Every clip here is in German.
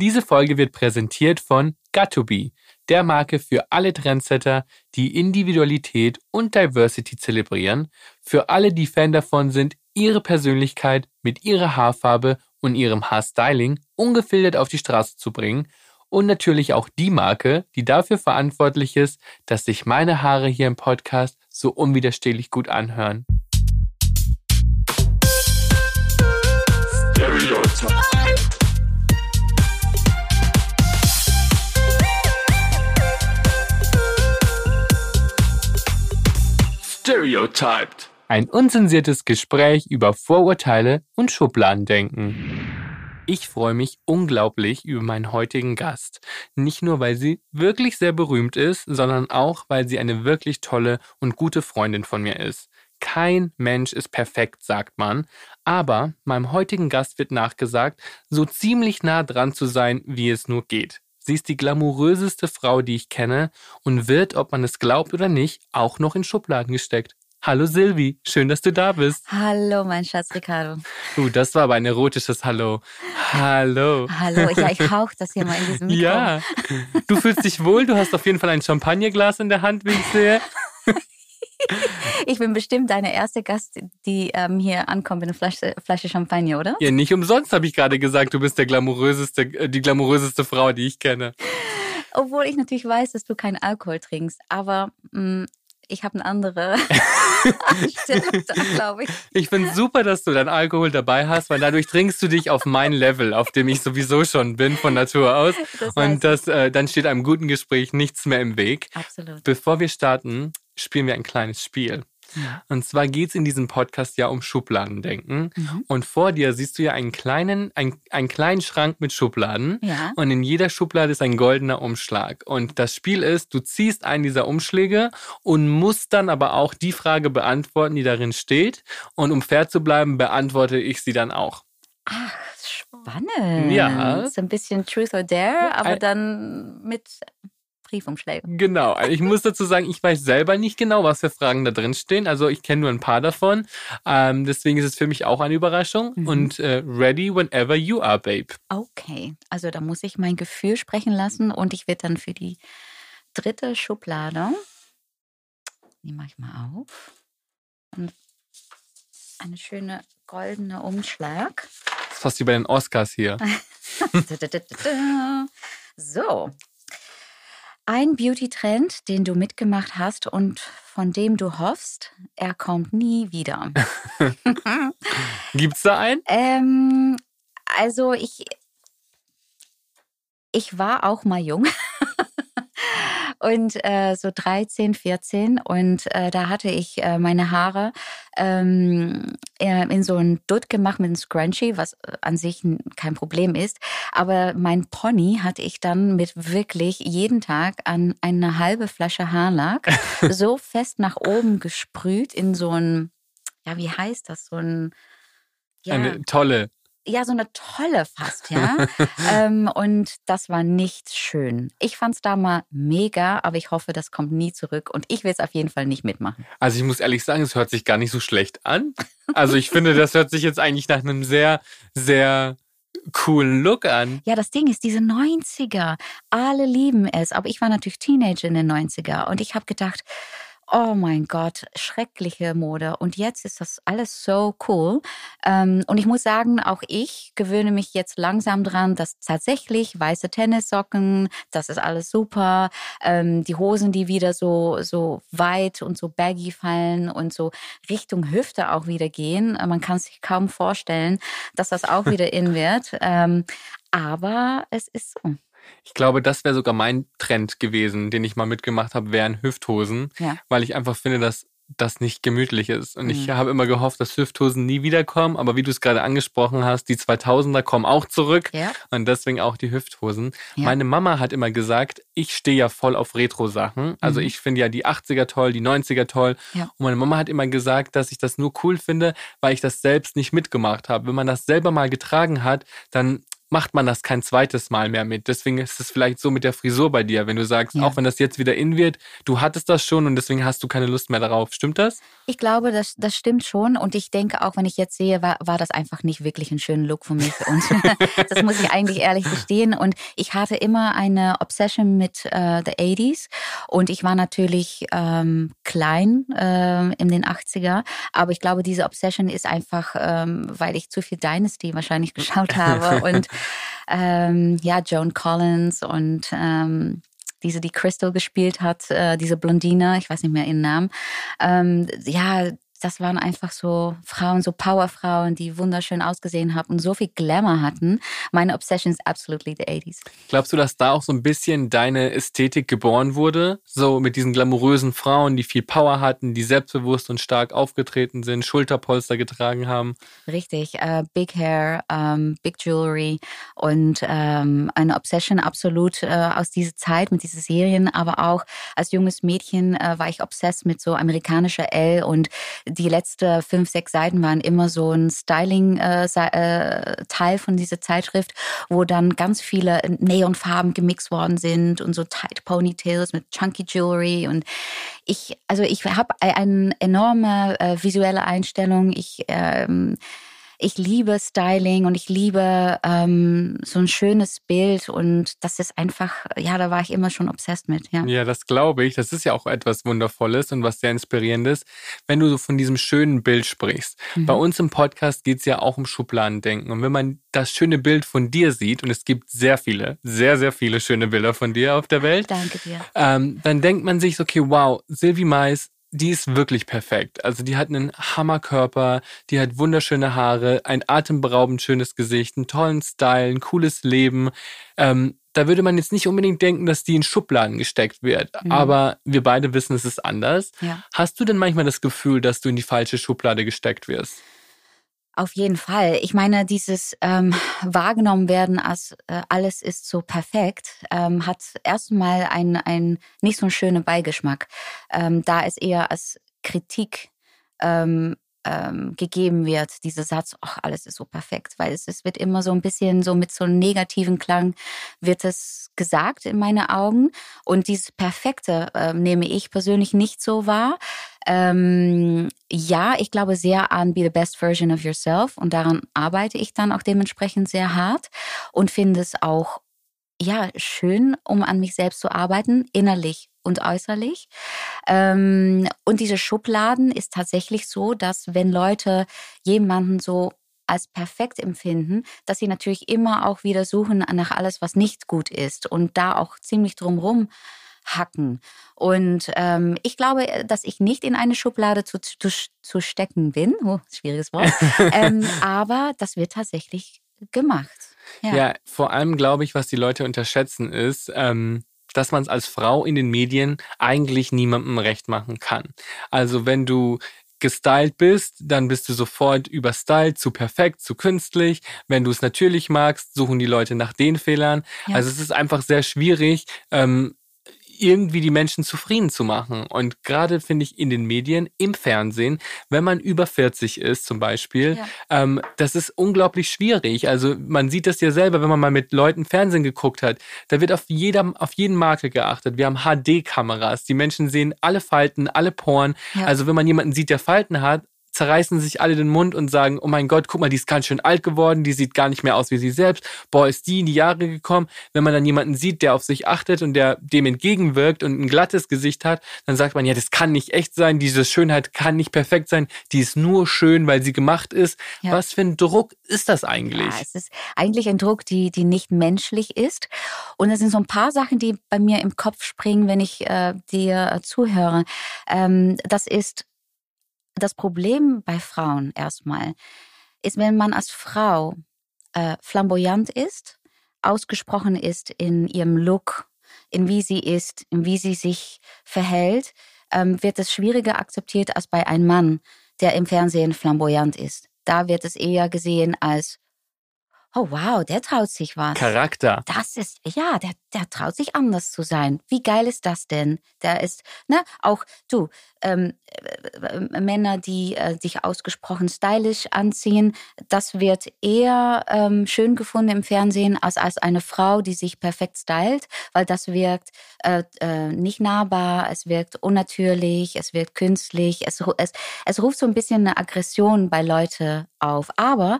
Diese Folge wird präsentiert von Got2Be, der Marke für alle Trendsetter, die Individualität und Diversity zelebrieren, für alle, die Fan davon sind, ihre Persönlichkeit mit ihrer Haarfarbe und ihrem Haarstyling ungefiltert auf die Straße zu bringen und natürlich auch die Marke, die dafür verantwortlich ist, dass sich meine Haare hier im Podcast so unwiderstehlich gut anhören. Stereotype. Stereotyped. Ein unzensiertes Gespräch über Vorurteile und Schubladendenken. Ich freue mich unglaublich über meinen heutigen Gast. Nicht nur, weil sie wirklich sehr berühmt ist, sondern auch, weil sie eine wirklich tolle und gute Freundin von mir ist. Kein Mensch ist perfekt, sagt man. Aber meinem heutigen Gast wird nachgesagt, so ziemlich nah dran zu sein, wie es nur geht. Sie ist die glamouröseste Frau, die ich kenne und wird, ob man es glaubt oder nicht, auch noch in Schubladen gesteckt. Hallo Silvi, schön, dass du da bist. Hallo, mein Schatz Ricardo. Uh, das war aber ein erotisches Hallo. Hallo. Hallo, ja, ich hauch das hier mal in diesem Mikro. Ja, du fühlst dich wohl, du hast auf jeden Fall ein Champagnerglas in der Hand, wie ich sehe. Ich bin bestimmt deine erste Gast, die ähm, hier ankommt mit einer Flasche, Flasche Champagner, oder? Ja, nicht umsonst habe ich gerade gesagt, du bist der glamouröseste, äh, die glamouröseste Frau, die ich kenne. Obwohl ich natürlich weiß, dass du keinen Alkohol trinkst, aber mh, mm, ich habe eine andere Einstellung glaube ich. Ich finde super, dass du dein Alkohol dabei hast, weil dadurch trinkst du dich auf mein Level, auf dem ich sowieso schon bin von Natur aus. Das heißt, Und das, äh, dann steht einem guten Gespräch nichts mehr im Weg. Absolut. Bevor wir starten, spielen wir ein kleines Spiel. Ja. Und zwar geht es in diesem Podcast ja um Schubladendenken. Mhm. Und vor dir siehst du ja einen kleinen, ein, einen kleinen Schrank mit Schubladen. Ja. Und in jeder Schublade ist ein goldener Umschlag. Und das Spiel ist, du ziehst einen dieser Umschläge und musst dann aber auch die Frage beantworten, die darin steht. Und um fair zu bleiben, beantworte ich sie dann auch. Ach, spannend. Ja. So ein bisschen Truth or Dare, aber dann mit Briefumschläge. Genau. Also ich muss dazu sagen, ich weiß selber nicht genau, was für Fragen da drin stehen. Also ich kenne nur ein paar davon. Ähm, deswegen ist es für mich auch eine Überraschung. Mhm. Und äh, ready whenever you are, babe. Okay. Also da muss ich mein Gefühl sprechen lassen und ich werde dann für die dritte Schublade, die mache ich mal auf. Und eine schöne goldene Umschlag. Das ist fast wie bei den Oscars hier. so, ein Beauty-Trend, den du mitgemacht hast und von dem du hoffst, er kommt nie wieder. Gibt's da einen? Ähm, also ich, ich war auch mal jung. Und äh, so 13, 14 und äh, da hatte ich äh, meine Haare ähm, in so ein Dutt gemacht mit einem Scrunchie, was äh, an sich kein Problem ist. Aber mein Pony hatte ich dann mit wirklich jeden Tag an eine halbe Flasche Haarlack so fest nach oben gesprüht in so ein, ja, wie heißt das, so ein ja, eine tolle ja, so eine tolle fast, ja. ähm, und das war nicht schön. Ich fand es da mal mega, aber ich hoffe, das kommt nie zurück und ich will es auf jeden Fall nicht mitmachen. Also ich muss ehrlich sagen, es hört sich gar nicht so schlecht an. Also ich finde, das hört sich jetzt eigentlich nach einem sehr, sehr coolen Look an. Ja, das Ding ist, diese 90er, alle lieben es, aber ich war natürlich Teenager in den 90er und ich habe gedacht, oh mein Gott, schreckliche Mode. Und jetzt ist das alles so cool. Ähm, und ich muss sagen, auch ich gewöhne mich jetzt langsam dran, dass tatsächlich weiße Tennissocken, das ist alles super. Ähm, die Hosen, die wieder so, so weit und so baggy fallen und so Richtung Hüfte auch wieder gehen. Man kann sich kaum vorstellen, dass das auch wieder in wird. Ähm, aber es ist so. Ich glaube, das wäre sogar mein Trend gewesen, den ich mal mitgemacht habe, wären Hüfthosen, ja. weil ich einfach finde, dass das nicht gemütlich ist. Und mhm. ich habe immer gehofft, dass Hüfthosen nie wiederkommen. Aber wie du es gerade angesprochen hast, die 2000er kommen auch zurück. Ja. Und deswegen auch die Hüfthosen. Ja. Meine Mama hat immer gesagt, ich stehe ja voll auf Retro-Sachen. Also mhm. ich finde ja die 80er toll, die 90er toll. Ja. Und meine Mama hat immer gesagt, dass ich das nur cool finde, weil ich das selbst nicht mitgemacht habe. Wenn man das selber mal getragen hat, dann macht man das kein zweites Mal mehr mit. Deswegen ist es vielleicht so mit der Frisur bei dir, wenn du sagst, ja. auch wenn das jetzt wieder in wird, du hattest das schon und deswegen hast du keine Lust mehr darauf. Stimmt das? Ich glaube, das, das stimmt schon. Und ich denke auch, wenn ich jetzt sehe, war, war das einfach nicht wirklich ein schöner Look für mich. Und das muss ich eigentlich ehrlich gestehen. Und ich hatte immer eine Obsession mit äh, the 80s. Und ich war natürlich ähm, klein äh, in den 80er. Aber ich glaube, diese Obsession ist einfach, ähm, weil ich zu viel Dynasty wahrscheinlich geschaut habe. und ähm, ja, Joan Collins und ähm, diese, die Crystal gespielt hat, äh, diese Blondine, ich weiß nicht mehr ihren Namen. Ähm, ja, das waren einfach so Frauen, so Powerfrauen, die wunderschön ausgesehen haben und so viel Glamour hatten. Meine Obsession ist absolutely the 80s. Glaubst du, dass da auch so ein bisschen deine Ästhetik geboren wurde? So mit diesen glamourösen Frauen, die viel Power hatten, die selbstbewusst und stark aufgetreten sind, Schulterpolster getragen haben? Richtig. Uh, big Hair, ähm, Big Jewelry und ähm, eine Obsession absolut uh, aus dieser Zeit mit diesen Serien. Aber auch als junges Mädchen uh, war ich obsessed mit so amerikanischer L und die letzten fünf, sechs Seiten waren immer so ein Styling-Teil äh, äh von dieser Zeitschrift, wo dann ganz viele Neonfarben gemixt worden sind und so Tight Ponytails mit Chunky Jewelry und ich, also ich habe eine enorme äh, visuelle Einstellung. Ich ähm, ich liebe Styling und ich liebe ähm, so ein schönes Bild und das ist einfach, ja, da war ich immer schon obsessed mit. Ja, ja das glaube ich. Das ist ja auch etwas Wundervolles und was sehr inspirierendes, wenn du so von diesem schönen Bild sprichst. Mhm. Bei uns im Podcast geht es ja auch um Schubladendenken und wenn man das schöne Bild von dir sieht und es gibt sehr viele, sehr, sehr viele schöne Bilder von dir auf der Welt. Danke dir. Ähm, dann denkt man sich, okay, wow, Sylvie Mais die ist wirklich perfekt. Also die hat einen Hammerkörper, die hat wunderschöne Haare, ein atemberaubend schönes Gesicht, einen tollen Style, ein cooles Leben. Ähm, da würde man jetzt nicht unbedingt denken, dass die in Schubladen gesteckt wird. Mhm. Aber wir beide wissen, es ist anders. Ja. Hast du denn manchmal das Gefühl, dass du in die falsche Schublade gesteckt wirst? Auf jeden Fall. Ich meine, dieses ähm, wahrgenommen werden als äh, alles ist so perfekt, ähm, hat erstmal einen, nicht so schönen Beigeschmack, ähm, da es eher als Kritik ähm, ähm, gegeben wird, dieser Satz, ach, alles ist so perfekt, weil es, es wird immer so ein bisschen so mit so einem negativen Klang wird es gesagt in meinen Augen und dieses Perfekte äh, nehme ich persönlich nicht so wahr. Ähm, ja, ich glaube sehr an Be the Best Version of Yourself und daran arbeite ich dann auch dementsprechend sehr hart und finde es auch ja schön, um an mich selbst zu arbeiten, innerlich und äußerlich. Ähm, und diese Schubladen ist tatsächlich so, dass wenn Leute jemanden so als perfekt empfinden, dass sie natürlich immer auch wieder suchen nach alles, was nicht gut ist und da auch ziemlich drumherum hacken. Und ähm, ich glaube, dass ich nicht in eine Schublade zu, zu, zu stecken bin. Oh, schwieriges Wort. ähm, aber das wird tatsächlich gemacht. Ja. ja, vor allem glaube ich, was die Leute unterschätzen ist, ähm, dass man es als Frau in den Medien eigentlich niemandem recht machen kann. Also wenn du gestylt bist, dann bist du sofort überstylt, zu perfekt, zu künstlich. Wenn du es natürlich magst, suchen die Leute nach den Fehlern. Ja. Also es ist einfach sehr schwierig, ähm, irgendwie die Menschen zufrieden zu machen. Und gerade finde ich in den Medien, im Fernsehen, wenn man über 40 ist zum Beispiel, ja. ähm, das ist unglaublich schwierig. Also man sieht das ja selber, wenn man mal mit Leuten Fernsehen geguckt hat. Da wird auf, jeder, auf jeden Makel geachtet. Wir haben HD-Kameras. Die Menschen sehen alle Falten, alle Poren. Ja. Also wenn man jemanden sieht, der Falten hat, zerreißen sich alle den Mund und sagen, oh mein Gott, guck mal, die ist ganz schön alt geworden, die sieht gar nicht mehr aus wie sie selbst. Boah, ist die in die Jahre gekommen. Wenn man dann jemanden sieht, der auf sich achtet und der dem entgegenwirkt und ein glattes Gesicht hat, dann sagt man, ja, das kann nicht echt sein, diese Schönheit kann nicht perfekt sein, die ist nur schön, weil sie gemacht ist. Ja. Was für ein Druck ist das eigentlich? Ja, es ist eigentlich ein Druck, die, die nicht menschlich ist. Und es sind so ein paar Sachen, die bei mir im Kopf springen, wenn ich äh, dir äh, zuhöre. Ähm, das ist das Problem bei Frauen erstmal ist, wenn man als Frau äh, flamboyant ist, ausgesprochen ist in ihrem Look, in wie sie ist, in wie sie sich verhält, ähm, wird es schwieriger akzeptiert als bei einem Mann, der im Fernsehen flamboyant ist. Da wird es eher gesehen als oh wow, der traut sich was. Charakter. Das ist, ja, der, der traut sich anders zu sein. Wie geil ist das denn? Der ist, ne, auch du, ähm, äh, Männer, die äh, sich ausgesprochen stylisch anziehen, das wird eher ähm, schön gefunden im Fernsehen als als eine Frau, die sich perfekt stylt, weil das wirkt äh, äh, nicht nahbar, es wirkt unnatürlich, es wirkt künstlich, es, es, es ruft so ein bisschen eine Aggression bei Leuten auf. Aber,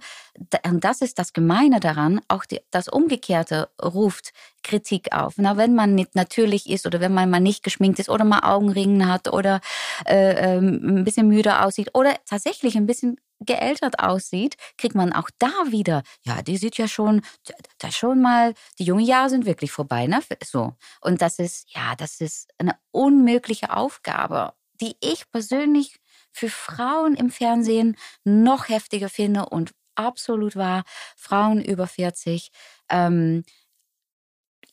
und das ist das Gemeine daran, auch die, das Umgekehrte ruft Kritik auf. Na, wenn man nicht natürlich ist oder wenn man mal nicht geschminkt ist oder mal Augenringen hat oder äh, ähm, ein bisschen müde aussieht oder tatsächlich ein bisschen geältert aussieht, kriegt man auch da wieder, ja, die sieht ja schon, da schon mal, die jungen Jahre sind wirklich vorbei, ne? So. Und das ist, ja, das ist eine unmögliche Aufgabe, die ich persönlich für Frauen im Fernsehen noch heftiger finde und absolut wahr. Frauen über 40, ähm,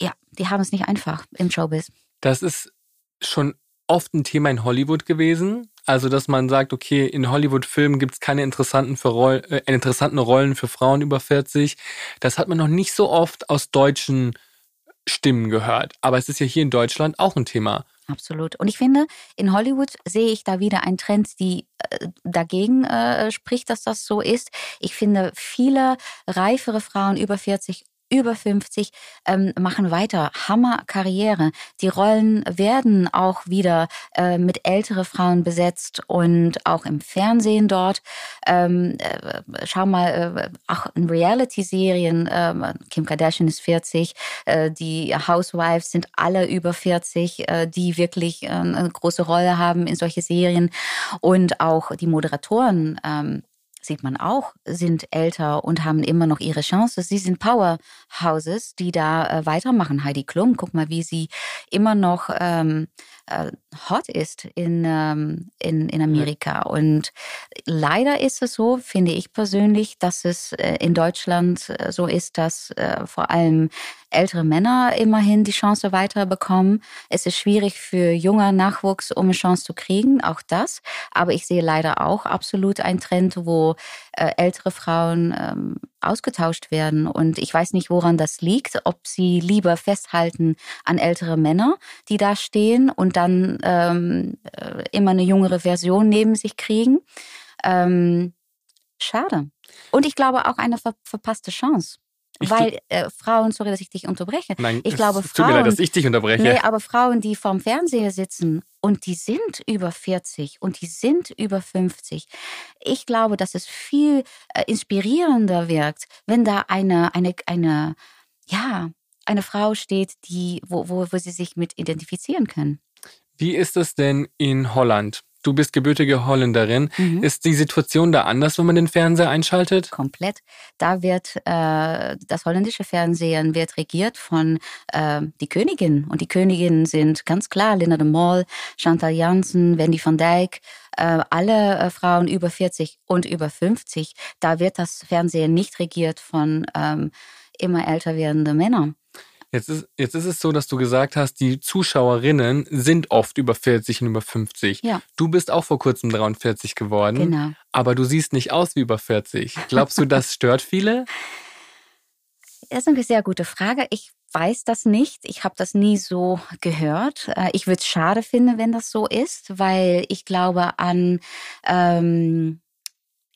ja, die haben es nicht einfach im Showbiz. Das ist schon oft ein Thema in Hollywood gewesen. Also, dass man sagt, okay, in Hollywood-Filmen gibt es keine interessanten, für Roll äh, interessanten Rollen für Frauen über 40. Das hat man noch nicht so oft aus deutschen Stimmen gehört. Aber es ist ja hier in Deutschland auch ein Thema. Absolut. Und ich finde, in Hollywood sehe ich da wieder einen Trend, die äh, dagegen äh, spricht, dass das so ist. Ich finde, viele reifere Frauen über 40 über 50 ähm, machen weiter. Hammerkarriere. Die Rollen werden auch wieder äh, mit ältere Frauen besetzt und auch im Fernsehen dort. Ähm, äh, schau mal, äh, auch in Reality-Serien. Äh, Kim Kardashian ist 40. Äh, die Housewives sind alle über 40, äh, die wirklich äh, eine große Rolle haben in solche Serien. Und auch die Moderatoren. Sieht man auch, sind älter und haben immer noch ihre Chance. Sie sind Powerhouses, die da äh, weitermachen. Heidi Klum, guck mal, wie sie immer noch ähm, äh, hot ist in, ähm, in, in Amerika. Und leider ist es so, finde ich persönlich, dass es äh, in Deutschland äh, so ist, dass äh, vor allem ältere Männer immerhin die Chance weiterbekommen. Es ist schwierig für junger Nachwuchs, um eine Chance zu kriegen, auch das. Aber ich sehe leider auch absolut einen Trend, wo äh, ältere Frauen ähm, ausgetauscht werden. Und ich weiß nicht, woran das liegt, ob sie lieber festhalten an ältere Männer, die da stehen und dann ähm, äh, immer eine jüngere Version neben sich kriegen. Ähm, schade. Und ich glaube auch eine ver verpasste Chance. Ich Weil äh, Frauen, sorry, dass ich dich unterbreche. Nein, ich glaube, Frauen, tut mir leid, dass ich dich unterbreche. Nee, aber Frauen, die vorm Fernseher sitzen und die sind über 40 und die sind über 50. Ich glaube, dass es viel äh, inspirierender wirkt, wenn da eine, eine, eine, ja, eine Frau steht, die, wo, wo, wo sie sich mit identifizieren können. Wie ist es denn in Holland? Du bist gebürtige Holländerin. Mhm. Ist die Situation da anders, wenn man den Fernseher einschaltet? Komplett. Da wird äh, das holländische Fernsehen wird regiert von äh, die Königin und die Königinnen sind ganz klar Linda de Mol, Chantal Janssen, Wendy van Dijk, äh, alle äh, Frauen über 40 und über 50. Da wird das Fernsehen nicht regiert von ähm, immer älter werdenden Männern. Jetzt ist, jetzt ist es so, dass du gesagt hast, die Zuschauerinnen sind oft über 40 und über 50. Ja. Du bist auch vor kurzem 43 geworden. Genau. Aber du siehst nicht aus wie über 40. Glaubst du, das stört viele? Das ist eine sehr gute Frage. Ich weiß das nicht. Ich habe das nie so gehört. Äh, ich würde es schade finden, wenn das so ist, weil ich glaube an ähm,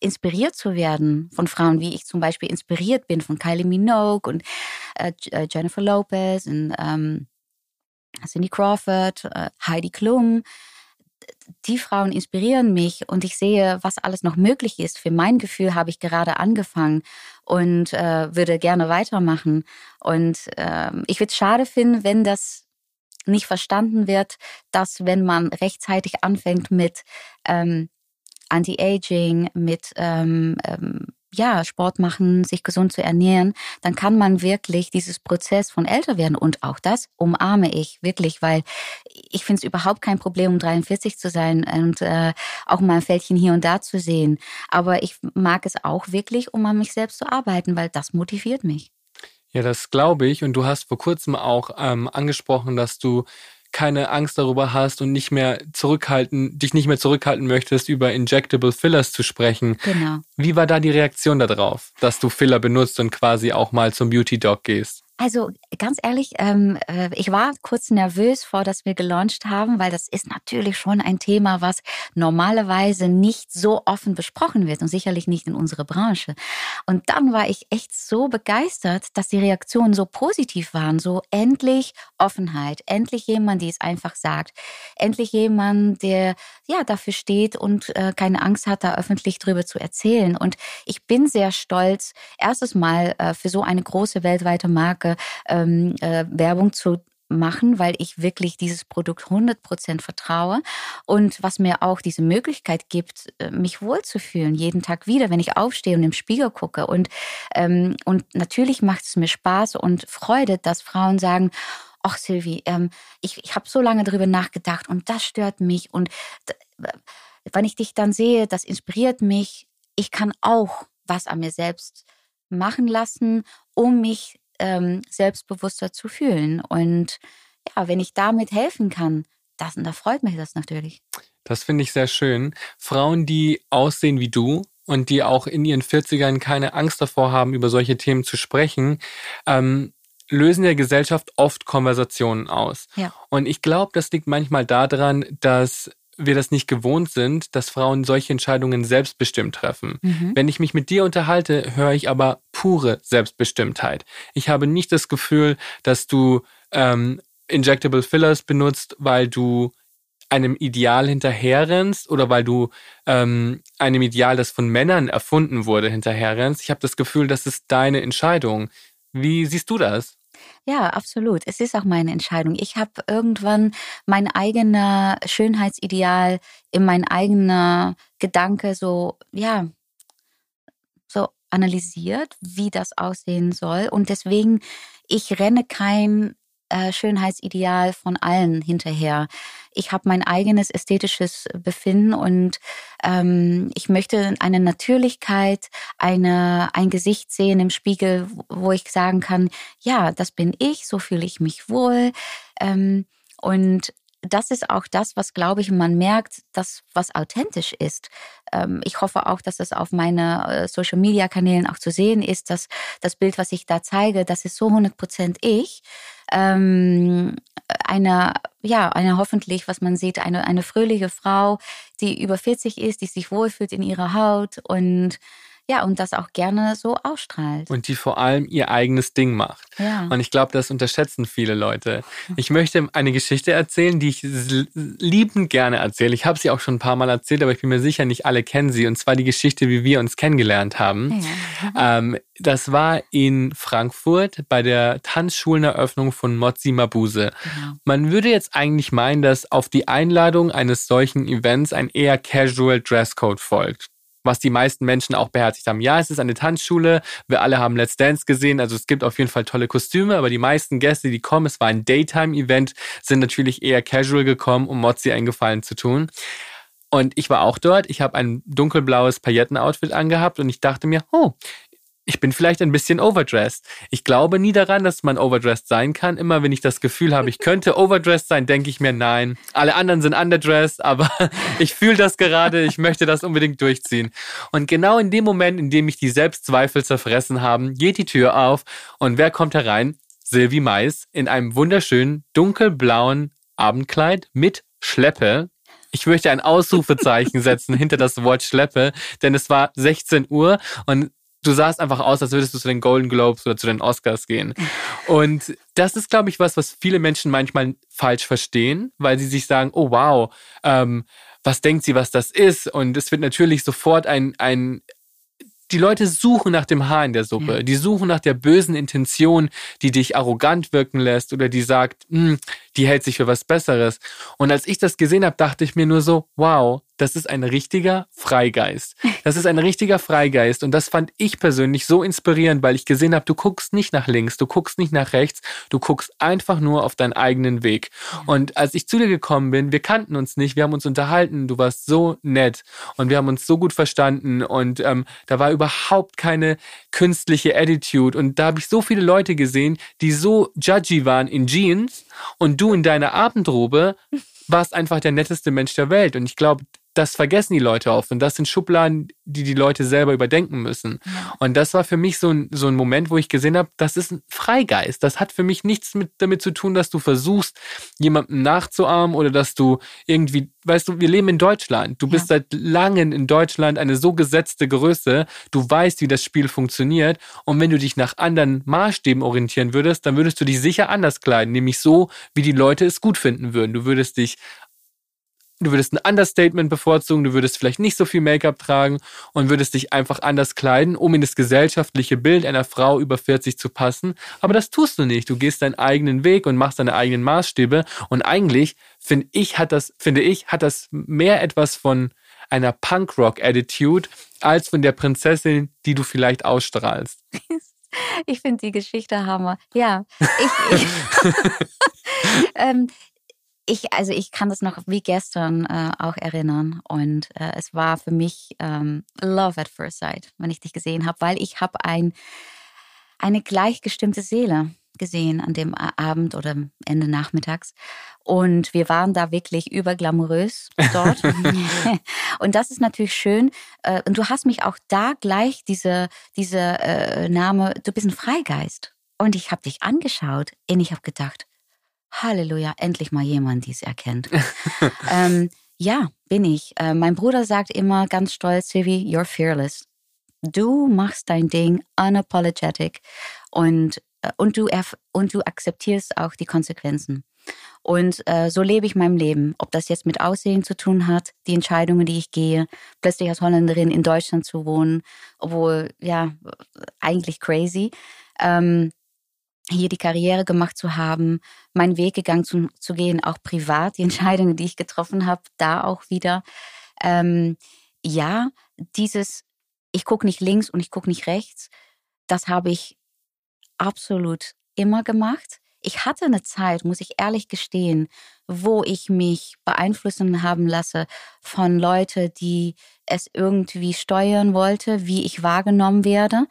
inspiriert zu werden von Frauen, wie ich zum Beispiel inspiriert bin von Kylie Minogue und äh, äh Jennifer Lopez und ähm, Cindy Crawford, äh, Heidi Klum. Die Frauen inspirieren mich und ich sehe, was alles noch möglich ist. Für mein Gefühl habe ich gerade angefangen und äh, würde gerne weitermachen. Und äh, ich würde es schade finden, wenn das nicht verstanden wird, dass wenn man rechtzeitig anfängt mit ähm, Anti-Aging, mit ähm, ähm, ja, Sport machen, sich gesund zu ernähren, dann kann man wirklich dieses Prozess von älter werden. Und auch das umarme ich wirklich, weil ich finde es überhaupt kein Problem, um 43 zu sein und äh, auch mal ein Fältchen hier und da zu sehen. Aber ich mag es auch wirklich, um an mich selbst zu arbeiten, weil das motiviert mich. Ja, das glaube ich. Und du hast vor kurzem auch ähm, angesprochen, dass du keine Angst darüber hast und nicht mehr zurückhalten, dich nicht mehr zurückhalten möchtest, über Injectable Fillers zu sprechen. Genau. Wie war da die Reaktion darauf, dass du Filler benutzt und quasi auch mal zum Beauty Dog gehst? Also ganz ehrlich, ähm, äh, ich war kurz nervös vor, dass wir gelauncht haben, weil das ist natürlich schon ein Thema, was normalerweise nicht so offen besprochen wird und sicherlich nicht in unserer Branche. Und dann war ich echt so begeistert, dass die Reaktionen so positiv waren. So endlich Offenheit, endlich jemand, die es einfach sagt, endlich jemand, der ja dafür steht und äh, keine Angst hat, da öffentlich drüber zu erzählen. Und ich bin sehr stolz, erstes Mal äh, für so eine große weltweite Marke ähm, äh, Werbung zu machen, weil ich wirklich dieses Produkt 100% vertraue und was mir auch diese Möglichkeit gibt, äh, mich wohlzufühlen, jeden Tag wieder, wenn ich aufstehe und im Spiegel gucke. Und, ähm, und natürlich macht es mir Spaß und Freude, dass Frauen sagen, ach Silvi, ähm, ich, ich habe so lange darüber nachgedacht und das stört mich und wenn ich dich dann sehe, das inspiriert mich, ich kann auch was an mir selbst machen lassen, um mich ähm, selbstbewusster zu fühlen. Und ja, wenn ich damit helfen kann, das, da freut mich das natürlich. Das finde ich sehr schön. Frauen, die aussehen wie du und die auch in ihren 40ern keine Angst davor haben, über solche Themen zu sprechen, ähm, lösen der Gesellschaft oft Konversationen aus. Ja. Und ich glaube, das liegt manchmal daran, dass wir das nicht gewohnt sind, dass Frauen solche Entscheidungen selbstbestimmt treffen. Mhm. Wenn ich mich mit dir unterhalte, höre ich aber pure Selbstbestimmtheit. Ich habe nicht das Gefühl, dass du ähm, Injectable Fillers benutzt, weil du einem Ideal hinterherrennst oder weil du ähm, einem Ideal, das von Männern erfunden wurde, hinterherrennst. Ich habe das Gefühl, das ist deine Entscheidung. Wie siehst du das? Ja, absolut. Es ist auch meine Entscheidung. Ich habe irgendwann mein eigener Schönheitsideal in mein eigener Gedanke so, ja, so analysiert, wie das aussehen soll. Und deswegen, ich renne kein äh, Schönheitsideal von allen hinterher. Ich habe mein eigenes ästhetisches Befinden und ähm, ich möchte eine Natürlichkeit, eine, ein Gesicht sehen im Spiegel, wo ich sagen kann, ja, das bin ich, so fühle ich mich wohl. Ähm, und das ist auch das, was, glaube ich, man merkt, dass was authentisch ist. Ähm, ich hoffe auch, dass es auf meinen äh, Social-Media-Kanälen auch zu sehen ist, dass das Bild, was ich da zeige, das ist so 100 Prozent ich. Ähm, eine, ja, eine hoffentlich, was man sieht, eine, eine fröhliche Frau, die über 40 ist, die sich wohlfühlt in ihrer Haut und ja, und das auch gerne so ausstrahlt. Und die vor allem ihr eigenes Ding macht. Ja. Und ich glaube, das unterschätzen viele Leute. Ich möchte eine Geschichte erzählen, die ich liebend gerne erzähle. Ich habe sie auch schon ein paar Mal erzählt, aber ich bin mir sicher, nicht alle kennen sie. Und zwar die Geschichte, wie wir uns kennengelernt haben. Ja. Ähm, das war in Frankfurt bei der Tanzschuleneröffnung von Mozzi Mabuse. Genau. Man würde jetzt eigentlich meinen, dass auf die Einladung eines solchen Events ein eher casual Dresscode folgt was die meisten Menschen auch beherzigt haben. Ja, es ist eine Tanzschule, wir alle haben Let's Dance gesehen, also es gibt auf jeden Fall tolle Kostüme, aber die meisten Gäste, die kommen, es war ein Daytime-Event, sind natürlich eher casual gekommen, um Mozzi einen Gefallen zu tun. Und ich war auch dort, ich habe ein dunkelblaues Pailletten-Outfit angehabt und ich dachte mir, oh, ich bin vielleicht ein bisschen overdressed. Ich glaube nie daran, dass man overdressed sein kann. Immer wenn ich das Gefühl habe, ich könnte overdressed sein, denke ich mir, nein. Alle anderen sind underdressed, aber ich fühle das gerade, ich möchte das unbedingt durchziehen. Und genau in dem Moment, in dem mich die Selbstzweifel zerfressen haben, geht die Tür auf und wer kommt herein? Sylvie Mais in einem wunderschönen dunkelblauen Abendkleid mit Schleppe. Ich möchte ein Ausrufezeichen setzen hinter das Wort Schleppe, denn es war 16 Uhr und du sahst einfach aus, als würdest du zu den Golden Globes oder zu den Oscars gehen. Und das ist, glaube ich, was, was viele Menschen manchmal falsch verstehen, weil sie sich sagen, oh wow, ähm, was denkt sie, was das ist? Und es wird natürlich sofort ein, ein die Leute suchen nach dem Haar in der Suppe. Ja. Die suchen nach der bösen Intention, die dich arrogant wirken lässt oder die sagt, hm, die hält sich für was Besseres. Und als ich das gesehen habe, dachte ich mir nur so, wow, das ist ein richtiger Freigeist. Das ist ein richtiger Freigeist. Und das fand ich persönlich so inspirierend, weil ich gesehen habe, du guckst nicht nach links, du guckst nicht nach rechts, du guckst einfach nur auf deinen eigenen Weg. Und als ich zu dir gekommen bin, wir kannten uns nicht, wir haben uns unterhalten, du warst so nett und wir haben uns so gut verstanden und ähm, da war überhaupt keine künstliche Attitude. Und da habe ich so viele Leute gesehen, die so judgy waren in Jeans und du in deiner Abendrobe warst einfach der netteste Mensch der Welt. Und ich glaube, das vergessen die Leute oft. Und das sind Schubladen, die die Leute selber überdenken müssen. Und das war für mich so ein, so ein Moment, wo ich gesehen habe, das ist ein Freigeist. Das hat für mich nichts mit, damit zu tun, dass du versuchst, jemandem nachzuahmen oder dass du irgendwie, weißt du, wir leben in Deutschland. Du bist ja. seit langem in Deutschland eine so gesetzte Größe. Du weißt, wie das Spiel funktioniert. Und wenn du dich nach anderen Maßstäben orientieren würdest, dann würdest du dich sicher anders kleiden. Nämlich so, wie die Leute es gut finden würden. Du würdest dich du würdest ein Understatement bevorzugen, du würdest vielleicht nicht so viel Make-up tragen und würdest dich einfach anders kleiden, um in das gesellschaftliche Bild einer Frau über 40 zu passen. Aber das tust du nicht. Du gehst deinen eigenen Weg und machst deine eigenen Maßstäbe. Und eigentlich finde ich, hat das, finde ich, hat das mehr etwas von einer Punkrock-Attitude als von der Prinzessin, die du vielleicht ausstrahlst. Ich finde die Geschichte Hammer. Ja, ich, ich ähm, ich, also ich kann das noch wie gestern äh, auch erinnern. Und äh, es war für mich ähm, Love at First Sight, wenn ich dich gesehen habe, weil ich habe ein, eine gleichgestimmte Seele gesehen an dem Abend oder Ende nachmittags. Und wir waren da wirklich überglamourös dort. Und das ist natürlich schön. Äh, und du hast mich auch da gleich diese diese äh, Name, du bist ein Freigeist. Und ich habe dich angeschaut und ich habe gedacht Halleluja, endlich mal jemand, die es erkennt. ähm, ja, bin ich. Äh, mein Bruder sagt immer ganz stolz, Sylvie, you're fearless. Du machst dein Ding unapologetic und, äh, und, du, und du akzeptierst auch die Konsequenzen. Und äh, so lebe ich mein Leben. Ob das jetzt mit Aussehen zu tun hat, die Entscheidungen, die ich gehe, plötzlich als Holländerin in Deutschland zu wohnen, obwohl, ja, eigentlich crazy. Ähm, hier die Karriere gemacht zu haben, meinen Weg gegangen zu, zu gehen, auch privat, die Entscheidungen, die ich getroffen habe, da auch wieder. Ähm, ja, dieses, ich gucke nicht links und ich gucke nicht rechts, das habe ich absolut immer gemacht. Ich hatte eine Zeit, muss ich ehrlich gestehen, wo ich mich beeinflussen haben lasse von Leuten, die es irgendwie steuern wollte, wie ich wahrgenommen werde.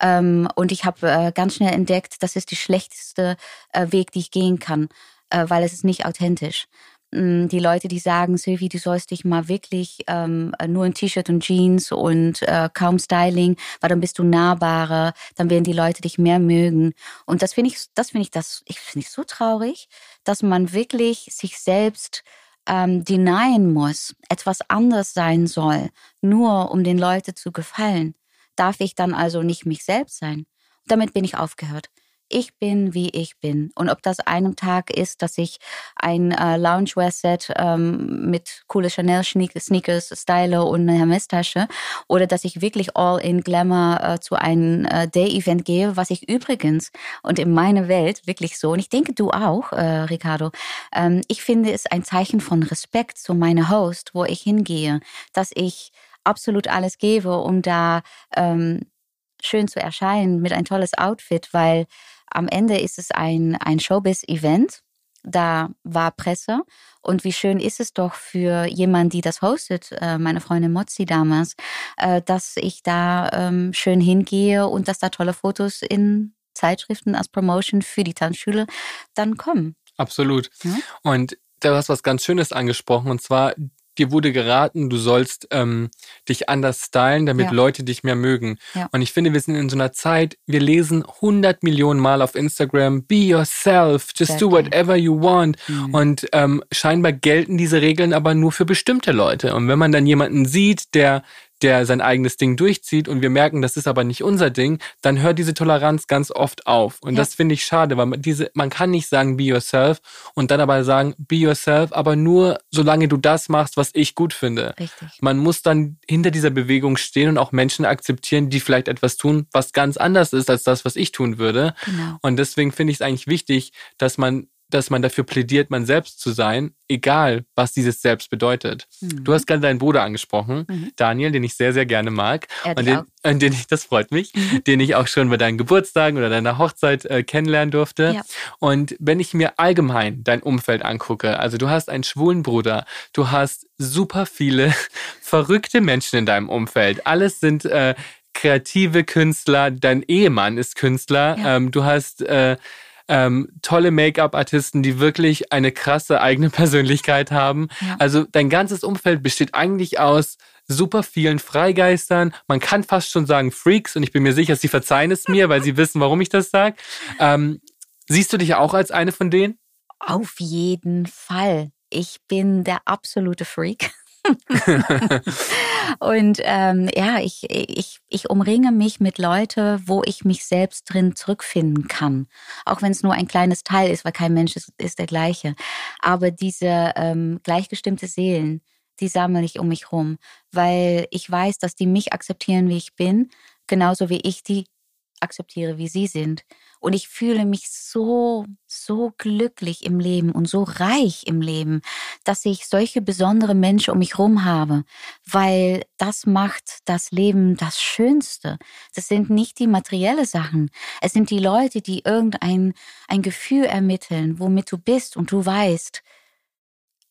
Ähm, und ich habe äh, ganz schnell entdeckt, das ist die schlechteste äh, Weg, die ich gehen kann, äh, weil es ist nicht authentisch. Mm, die Leute, die sagen, Sylvie, du sollst dich mal wirklich ähm, nur in T-Shirt und Jeans und äh, kaum Styling, weil dann bist du nahbarer, dann werden die Leute dich mehr mögen. Und das finde ich, das finde ich, das ich finde ich so traurig, dass man wirklich sich selbst ähm, denyen muss, etwas anders sein soll, nur um den Leuten zu gefallen darf ich dann also nicht mich selbst sein. Damit bin ich aufgehört. Ich bin, wie ich bin. Und ob das einem Tag ist, dass ich ein äh, Loungewear-Set ähm, mit coole Chanel-Sneakers style und eine Hermes-Tasche oder dass ich wirklich all in Glamour äh, zu einem äh, Day-Event gehe, was ich übrigens und in meiner Welt wirklich so, und ich denke du auch, äh, Ricardo, ähm, ich finde es ein Zeichen von Respekt zu meiner Host, wo ich hingehe, dass ich absolut alles gebe, um da ähm, schön zu erscheinen mit ein tolles Outfit, weil am Ende ist es ein, ein Showbiz-Event. Da war Presse. Und wie schön ist es doch für jemanden, die das hostet, äh, meine Freundin Mozzi damals, äh, dass ich da ähm, schön hingehe und dass da tolle Fotos in Zeitschriften als Promotion für die Tanzschule dann kommen. Absolut. Ja? Und du hast was ganz Schönes angesprochen, und zwar dir wurde geraten, du sollst ähm, dich anders stylen, damit ja. Leute dich mehr mögen. Ja. Und ich finde, wir sind in so einer Zeit, wir lesen 100 Millionen Mal auf Instagram, be yourself, just Sehr do whatever you want. Mhm. Und ähm, scheinbar gelten diese Regeln aber nur für bestimmte Leute. Und wenn man dann jemanden sieht, der der sein eigenes Ding durchzieht und wir merken, das ist aber nicht unser Ding, dann hört diese Toleranz ganz oft auf. Und ja. das finde ich schade, weil man diese, man kann nicht sagen, be yourself und dann aber sagen, be yourself, aber nur solange du das machst, was ich gut finde. Richtig. Man muss dann hinter dieser Bewegung stehen und auch Menschen akzeptieren, die vielleicht etwas tun, was ganz anders ist als das, was ich tun würde. Genau. Und deswegen finde ich es eigentlich wichtig, dass man dass man dafür plädiert, man selbst zu sein, egal was dieses Selbst bedeutet. Mhm. Du hast gerade deinen Bruder angesprochen, mhm. Daniel, den ich sehr, sehr gerne mag. Er und den, äh, den ich, das freut mich, mhm. den ich auch schon bei deinen Geburtstagen oder deiner Hochzeit äh, kennenlernen durfte. Ja. Und wenn ich mir allgemein dein Umfeld angucke, also du hast einen schwulen Bruder, du hast super viele verrückte Menschen in deinem Umfeld. Alles sind äh, kreative Künstler, dein Ehemann ist Künstler, ja. ähm, du hast äh, ähm, tolle Make-up-Artisten, die wirklich eine krasse eigene Persönlichkeit haben. Ja. Also dein ganzes Umfeld besteht eigentlich aus super vielen Freigeistern. Man kann fast schon sagen Freaks und ich bin mir sicher, sie verzeihen es mir, weil sie wissen, warum ich das sage. Ähm, siehst du dich auch als eine von denen? Auf jeden Fall. Ich bin der absolute Freak. und ähm, ja, ich, ich, ich umringe mich mit Leuten, wo ich mich selbst drin zurückfinden kann. Auch wenn es nur ein kleines Teil ist, weil kein Mensch ist, ist der gleiche. Aber diese ähm, gleichgestimmte Seelen, die sammle ich um mich rum, weil ich weiß, dass die mich akzeptieren, wie ich bin, genauso wie ich die akzeptiere, wie sie sind. Und ich fühle mich so, so glücklich im Leben und so reich im Leben, dass ich solche besondere Menschen um mich herum habe, weil das macht das Leben das Schönste. Das sind nicht die materielle Sachen. Es sind die Leute, die irgendein ein Gefühl ermitteln, womit du bist und du weißt,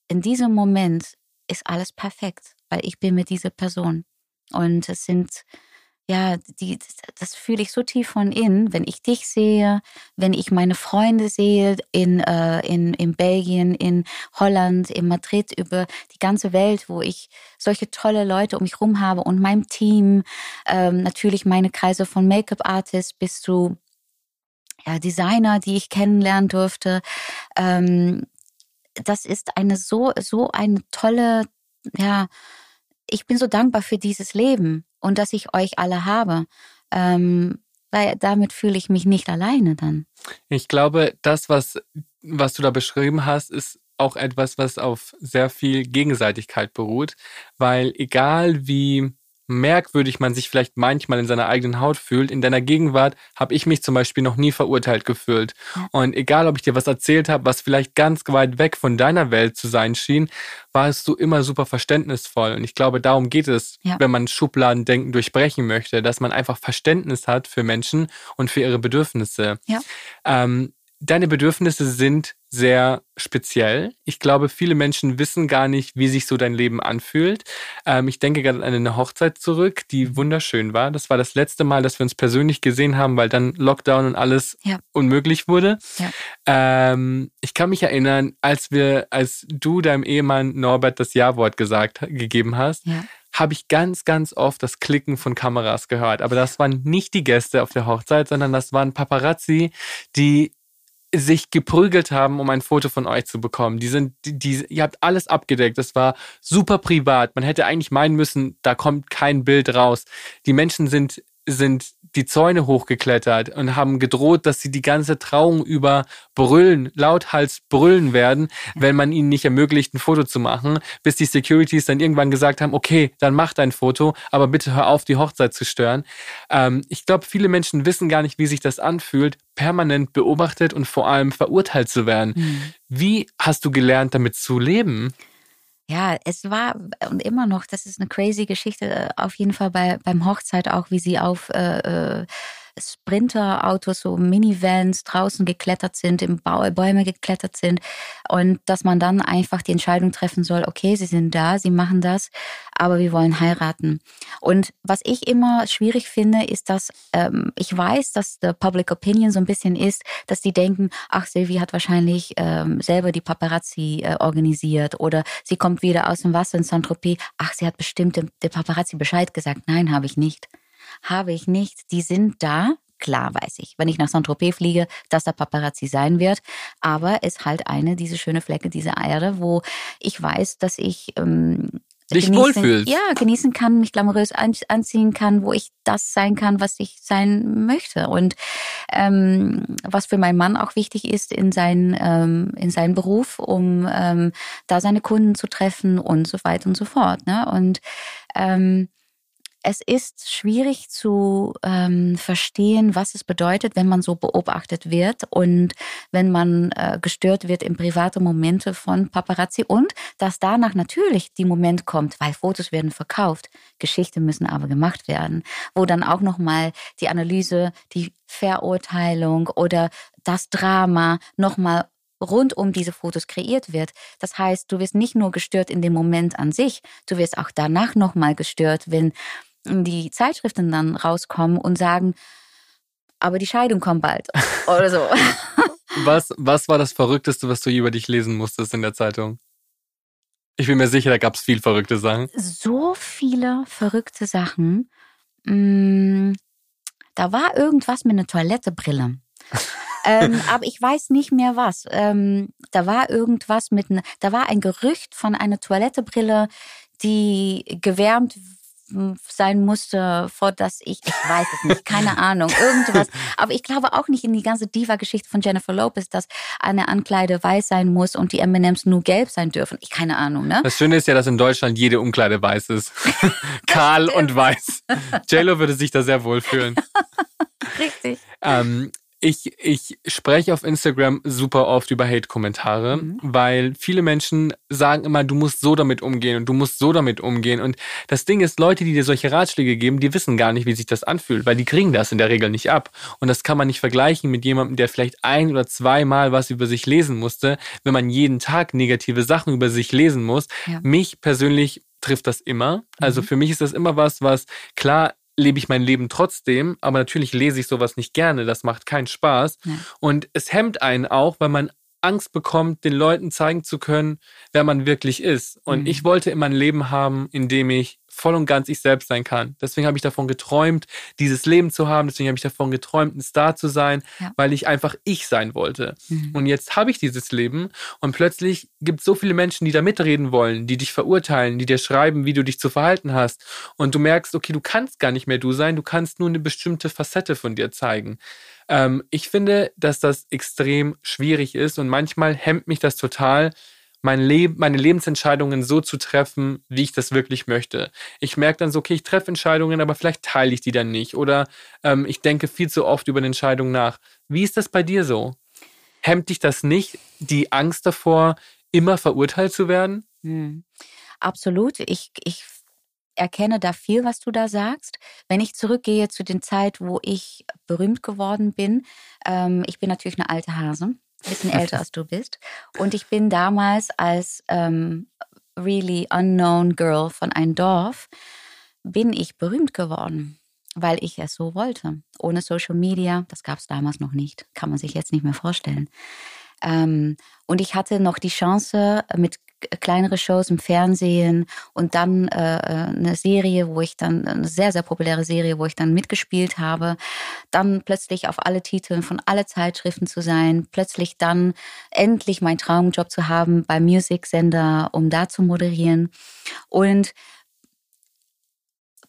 in diesem Moment ist alles perfekt, weil ich bin mit dieser Person. Und es sind ja, die, das fühle ich so tief von innen, wenn ich dich sehe, wenn ich meine Freunde sehe in, äh, in, in Belgien, in Holland, in Madrid, über die ganze Welt, wo ich solche tolle Leute um mich herum habe und mein Team, ähm, natürlich meine Kreise von Make-up-Artists bis zu ja, Designer, die ich kennenlernen durfte. Ähm, das ist eine so, so eine tolle, ja, ich bin so dankbar für dieses Leben und dass ich euch alle habe. Ähm, weil damit fühle ich mich nicht alleine dann. Ich glaube, das, was, was du da beschrieben hast, ist auch etwas, was auf sehr viel Gegenseitigkeit beruht, weil egal wie merkwürdig man sich vielleicht manchmal in seiner eigenen Haut fühlt. In deiner Gegenwart habe ich mich zum Beispiel noch nie verurteilt gefühlt. Und egal, ob ich dir was erzählt habe, was vielleicht ganz weit weg von deiner Welt zu sein schien, warst du immer super verständnisvoll. Und ich glaube, darum geht es, ja. wenn man Schubladendenken durchbrechen möchte, dass man einfach Verständnis hat für Menschen und für ihre Bedürfnisse. Ja. Ähm, deine Bedürfnisse sind sehr speziell. Ich glaube, viele Menschen wissen gar nicht, wie sich so dein Leben anfühlt. Ähm, ich denke gerade an eine Hochzeit zurück, die wunderschön war. Das war das letzte Mal, dass wir uns persönlich gesehen haben, weil dann Lockdown und alles ja. unmöglich wurde. Ja. Ähm, ich kann mich erinnern, als wir, als du deinem Ehemann Norbert das Ja-Wort gesagt, gegeben hast, ja habe ich ganz, ganz oft das Klicken von Kameras gehört. Aber das waren nicht die Gäste auf der Hochzeit, sondern das waren Paparazzi, die sich geprügelt haben, um ein Foto von euch zu bekommen. Die sind, die, die, ihr habt alles abgedeckt. Das war super privat. Man hätte eigentlich meinen müssen, da kommt kein Bild raus. Die Menschen sind sind die Zäune hochgeklettert und haben gedroht, dass sie die ganze Trauung über brüllen, lauthals brüllen werden, wenn man ihnen nicht ermöglicht, ein Foto zu machen, bis die Securities dann irgendwann gesagt haben, okay, dann mach dein Foto, aber bitte hör auf, die Hochzeit zu stören. Ähm, ich glaube, viele Menschen wissen gar nicht, wie sich das anfühlt, permanent beobachtet und vor allem verurteilt zu werden. Mhm. Wie hast du gelernt, damit zu leben? Ja, es war und immer noch, das ist eine crazy Geschichte, äh, auf jeden Fall bei, beim Hochzeit auch, wie sie auf äh, äh Sprinterautos, so Minivans draußen geklettert sind, im Bäume geklettert sind und dass man dann einfach die Entscheidung treffen soll, okay, sie sind da, sie machen das, aber wir wollen heiraten. Und was ich immer schwierig finde, ist, dass ähm, ich weiß, dass the Public Opinion so ein bisschen ist, dass die denken, ach, Sylvie hat wahrscheinlich ähm, selber die Paparazzi äh, organisiert oder sie kommt wieder aus dem Wasser in Saint-Tropez, ach, sie hat bestimmt dem Paparazzi Bescheid gesagt. Nein, habe ich nicht habe ich nicht. Die sind da. Klar weiß ich, wenn ich nach Saint-Tropez fliege, dass da Paparazzi sein wird. Aber es ist halt eine, diese schöne Flecke, diese Erde, wo ich weiß, dass ich ähm, dich genießen, wohlfühlst. Ja, genießen kann, mich glamourös anziehen kann, wo ich das sein kann, was ich sein möchte. Und ähm, was für meinen Mann auch wichtig ist in, sein, ähm, in seinen Beruf, um ähm, da seine Kunden zu treffen und so weiter und so fort. Ne? Und ähm, es ist schwierig zu ähm, verstehen, was es bedeutet, wenn man so beobachtet wird und wenn man äh, gestört wird in private Momente von Paparazzi und dass danach natürlich die Moment kommt, weil Fotos werden verkauft, Geschichten müssen aber gemacht werden, wo dann auch nochmal die Analyse, die Verurteilung oder das Drama nochmal rund um diese Fotos kreiert wird. Das heißt, du wirst nicht nur gestört in dem Moment an sich, du wirst auch danach nochmal gestört, wenn die Zeitschriften dann rauskommen und sagen, aber die Scheidung kommt bald oder so. was, was war das Verrückteste, was du über dich lesen musstest in der Zeitung? Ich bin mir sicher, da gab es viel verrückte Sachen. So viele verrückte Sachen. Mm, da war irgendwas mit einer Toilettebrille. ähm, aber ich weiß nicht mehr was. Ähm, da war irgendwas mit, da war ein Gerücht von einer Toilettebrille, die gewärmt sein musste, vor dass ich, ich weiß es nicht, keine Ahnung, irgendwas. Aber ich glaube auch nicht in die ganze Diva-Geschichte von Jennifer Lopez, dass eine Ankleide weiß sein muss und die M&M's nur gelb sein dürfen. Ich keine Ahnung, ne? Das Schöne ist ja, dass in Deutschland jede Umkleide weiß ist. Kahl und weiß. JLo würde sich da sehr wohl fühlen. Richtig. Ähm, ich, ich spreche auf Instagram super oft über Hate-Kommentare, mhm. weil viele Menschen sagen immer, du musst so damit umgehen und du musst so damit umgehen. Und das Ding ist, Leute, die dir solche Ratschläge geben, die wissen gar nicht, wie sich das anfühlt, weil die kriegen das in der Regel nicht ab. Und das kann man nicht vergleichen mit jemandem, der vielleicht ein oder zweimal was über sich lesen musste, wenn man jeden Tag negative Sachen über sich lesen muss. Ja. Mich persönlich trifft das immer. Also mhm. für mich ist das immer was, was klar lebe ich mein Leben trotzdem, aber natürlich lese ich sowas nicht gerne, das macht keinen Spaß. Ja. Und es hemmt einen auch, weil man Angst bekommt, den Leuten zeigen zu können, wer man wirklich ist. Und mhm. ich wollte immer ein Leben haben, in dem ich voll und ganz ich selbst sein kann. Deswegen habe ich davon geträumt, dieses Leben zu haben. Deswegen habe ich davon geträumt, ein Star zu sein, ja. weil ich einfach ich sein wollte. Mhm. Und jetzt habe ich dieses Leben und plötzlich gibt es so viele Menschen, die da mitreden wollen, die dich verurteilen, die dir schreiben, wie du dich zu verhalten hast. Und du merkst, okay, du kannst gar nicht mehr du sein, du kannst nur eine bestimmte Facette von dir zeigen. Ähm, ich finde, dass das extrem schwierig ist und manchmal hemmt mich das total, mein Leben, meine Lebensentscheidungen so zu treffen, wie ich das wirklich möchte. Ich merke dann so, okay, ich treffe Entscheidungen, aber vielleicht teile ich die dann nicht. Oder ähm, ich denke viel zu oft über eine Entscheidung nach. Wie ist das bei dir so? Hemmt dich das nicht, die Angst davor, immer verurteilt zu werden? Hm. Absolut. Ich, ich erkenne da viel, was du da sagst. Wenn ich zurückgehe zu den Zeit, wo ich berühmt geworden bin, ähm, ich bin natürlich eine alte Hase bisschen älter als du bist. Und ich bin damals als ähm, really unknown girl von einem Dorf, bin ich berühmt geworden, weil ich es so wollte. Ohne Social Media, das gab es damals noch nicht, kann man sich jetzt nicht mehr vorstellen. Ähm, und ich hatte noch die Chance, mit kleinere Shows im Fernsehen und dann äh, äh, eine Serie, wo ich dann, eine sehr, sehr populäre Serie, wo ich dann mitgespielt habe. Dann plötzlich auf alle Titeln von alle Zeitschriften zu sein. Plötzlich dann endlich meinen Traumjob zu haben beim Music-Sender, um da zu moderieren. Und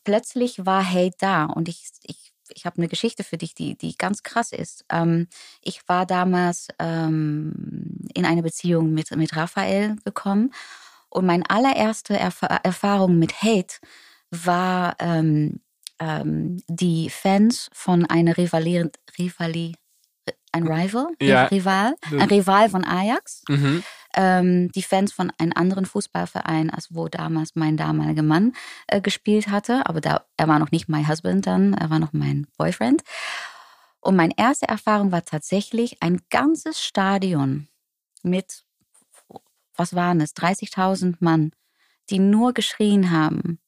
plötzlich war Hate da und ich, ich ich habe eine Geschichte für dich, die, die ganz krass ist. Ähm, ich war damals ähm, in eine Beziehung mit, mit Raphael gekommen und meine allererste Erf Erfahrung mit Hate war ähm, ähm die Fans von einer Rivali, Rivali ein Rival, ja. Rival, ein Rival von Ajax. Mhm ähm, die Fans von einem anderen Fußballverein, als wo damals mein damaliger Mann äh, gespielt hatte. Aber da, er war noch nicht mein Husband dann, er war noch mein Boyfriend. Und meine erste Erfahrung war tatsächlich ein ganzes Stadion mit, was waren es, 30.000 Mann, die nur geschrien haben,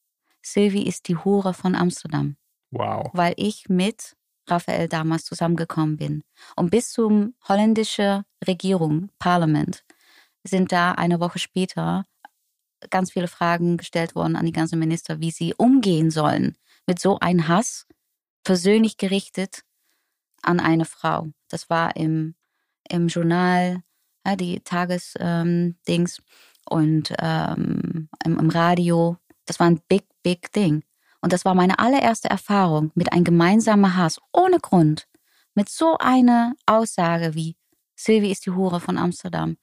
Sylvie ist die Hure von Amsterdam. Wow. Weil ich mit Raphael damals zusammengekommen bin. Und bis zum holländische Regierung, Parlament, sind da eine Woche später ganz viele Fragen gestellt worden an die ganzen Minister, wie sie umgehen sollen mit so einem Hass, persönlich gerichtet an eine Frau. Das war im, im Journal, ja, die Tagesdings ähm, und ähm, im, im Radio. Das war ein big, big Ding. Und das war meine allererste Erfahrung mit einem gemeinsamen Hass, ohne Grund, mit so einer Aussage wie Sylvie ist die Hure von Amsterdam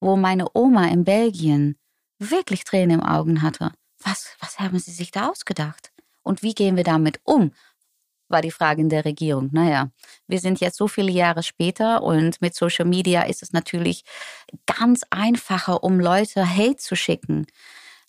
wo meine Oma in Belgien wirklich Tränen im Augen hatte. Was, was haben Sie sich da ausgedacht? Und wie gehen wir damit um? war die Frage in der Regierung. Naja, wir sind jetzt so viele Jahre später und mit Social Media ist es natürlich ganz einfacher, um Leute Hate zu schicken.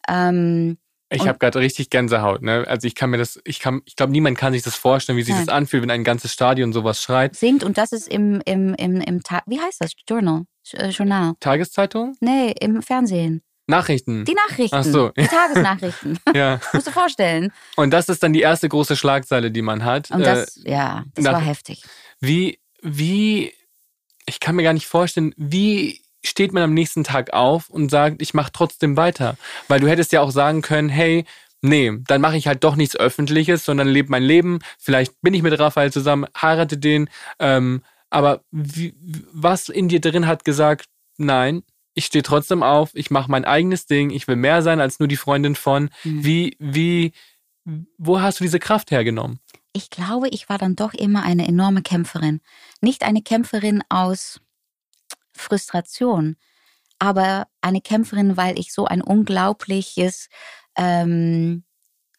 Ähm, ich habe gerade richtig Gänsehaut, ne? Also ich kann mir das, ich kann, ich glaube, niemand kann sich das vorstellen, wie sich Nein. das anfühlt, wenn ein ganzes Stadion sowas schreit. Singt und das ist im, im, im, im Tag, wie heißt das? Journal? Äh, Journal. Tageszeitung? Nee, im Fernsehen. Nachrichten. Die Nachrichten. Ach so. Die Tagesnachrichten. ja. Musst du vorstellen. Und das ist dann die erste große Schlagzeile, die man hat. Und das, äh, ja, das nach, war heftig. Wie, wie, ich kann mir gar nicht vorstellen, wie steht man am nächsten Tag auf und sagt, ich mache trotzdem weiter. Weil du hättest ja auch sagen können, hey, nee, dann mache ich halt doch nichts Öffentliches, sondern lebe mein Leben. Vielleicht bin ich mit Raphael zusammen, heirate den. Ähm, aber wie, was in dir drin hat gesagt, nein, ich stehe trotzdem auf, ich mache mein eigenes Ding, ich will mehr sein als nur die Freundin von. Mhm. Wie, wie, wo hast du diese Kraft hergenommen? Ich glaube, ich war dann doch immer eine enorme Kämpferin. Nicht eine Kämpferin aus Frustration, aber eine Kämpferin, weil ich so ein unglaubliches ähm,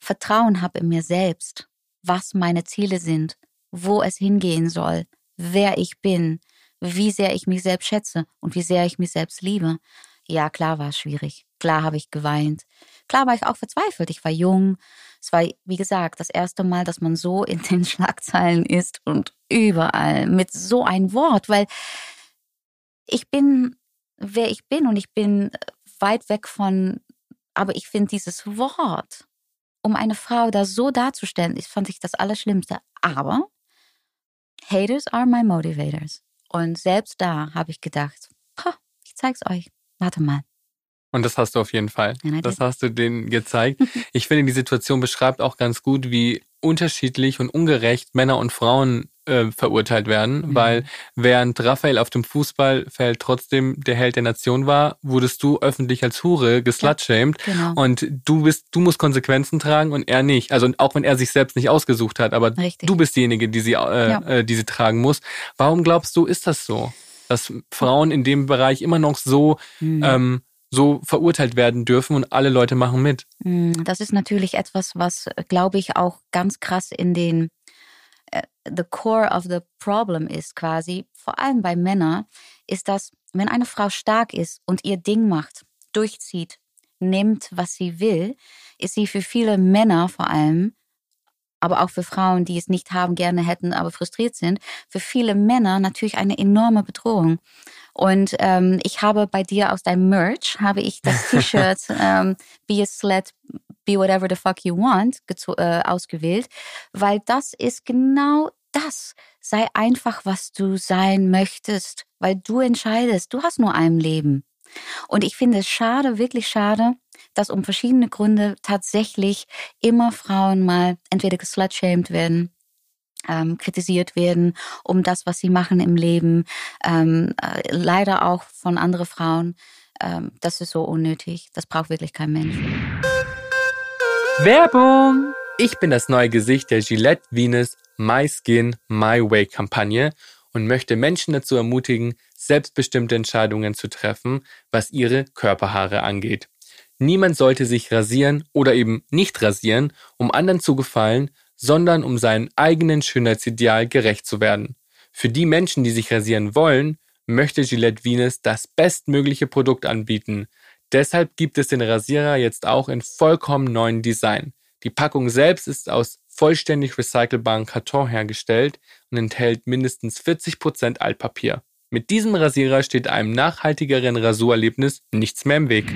Vertrauen habe in mir selbst, was meine Ziele sind, wo es hingehen soll, wer ich bin, wie sehr ich mich selbst schätze und wie sehr ich mich selbst liebe. Ja, klar war es schwierig. Klar habe ich geweint. Klar war ich auch verzweifelt. Ich war jung. Es war, wie gesagt, das erste Mal, dass man so in den Schlagzeilen ist und überall mit so ein Wort, weil ich bin, wer ich bin und ich bin weit weg von, aber ich finde dieses Wort, um eine Frau da so darzustellen, ich fand ich das Allerschlimmste. Aber Haters are my motivators. Und selbst da habe ich gedacht, ich zeig's euch. Warte mal. Und das hast du auf jeden Fall. Das hast du denen gezeigt. Ich finde, die Situation beschreibt auch ganz gut, wie unterschiedlich und ungerecht Männer und Frauen äh, verurteilt werden, mhm. weil während Raphael auf dem Fußballfeld trotzdem der Held der Nation war, wurdest du öffentlich als Hure geslutshamed ja, genau. und du bist, du musst Konsequenzen tragen und er nicht. Also auch wenn er sich selbst nicht ausgesucht hat, aber Richtig. du bist diejenige, die sie, äh, ja. äh, die sie tragen muss. Warum glaubst du, ist das so, dass Frauen in dem Bereich immer noch so mhm. ähm, so verurteilt werden dürfen und alle Leute machen mit. Mhm, das ist natürlich etwas, was, glaube ich, auch ganz krass in den äh, the core of the problem ist quasi, vor allem bei Männern, ist, dass wenn eine Frau stark ist und ihr Ding macht, durchzieht, nimmt, was sie will, ist sie für viele Männer vor allem, aber auch für Frauen, die es nicht haben, gerne hätten, aber frustriert sind, für viele Männer natürlich eine enorme Bedrohung. Und ähm, ich habe bei dir aus deinem Merch, habe ich das T-Shirt ähm, Be a Slut, Be Whatever the Fuck You Want äh, ausgewählt, weil das ist genau das. Sei einfach, was du sein möchtest, weil du entscheidest. Du hast nur ein Leben. Und ich finde es schade, wirklich schade, dass um verschiedene Gründe tatsächlich immer Frauen mal entweder geslutshamed werden ähm, kritisiert werden um das, was sie machen im Leben, ähm, äh, leider auch von anderen Frauen. Ähm, das ist so unnötig. Das braucht wirklich kein Mensch. Werbung! Ich bin das neue Gesicht der Gillette Venus My Skin My Way Kampagne und möchte Menschen dazu ermutigen, selbstbestimmte Entscheidungen zu treffen, was ihre Körperhaare angeht. Niemand sollte sich rasieren oder eben nicht rasieren, um anderen zu gefallen, sondern um seinem eigenen Schönheitsideal gerecht zu werden. Für die Menschen, die sich rasieren wollen, möchte Gillette Venus das bestmögliche Produkt anbieten. Deshalb gibt es den Rasierer jetzt auch in vollkommen neuen Design. Die Packung selbst ist aus vollständig recycelbarem Karton hergestellt und enthält mindestens 40% Altpapier. Mit diesem Rasierer steht einem nachhaltigeren Rasurerlebnis nichts mehr im Weg.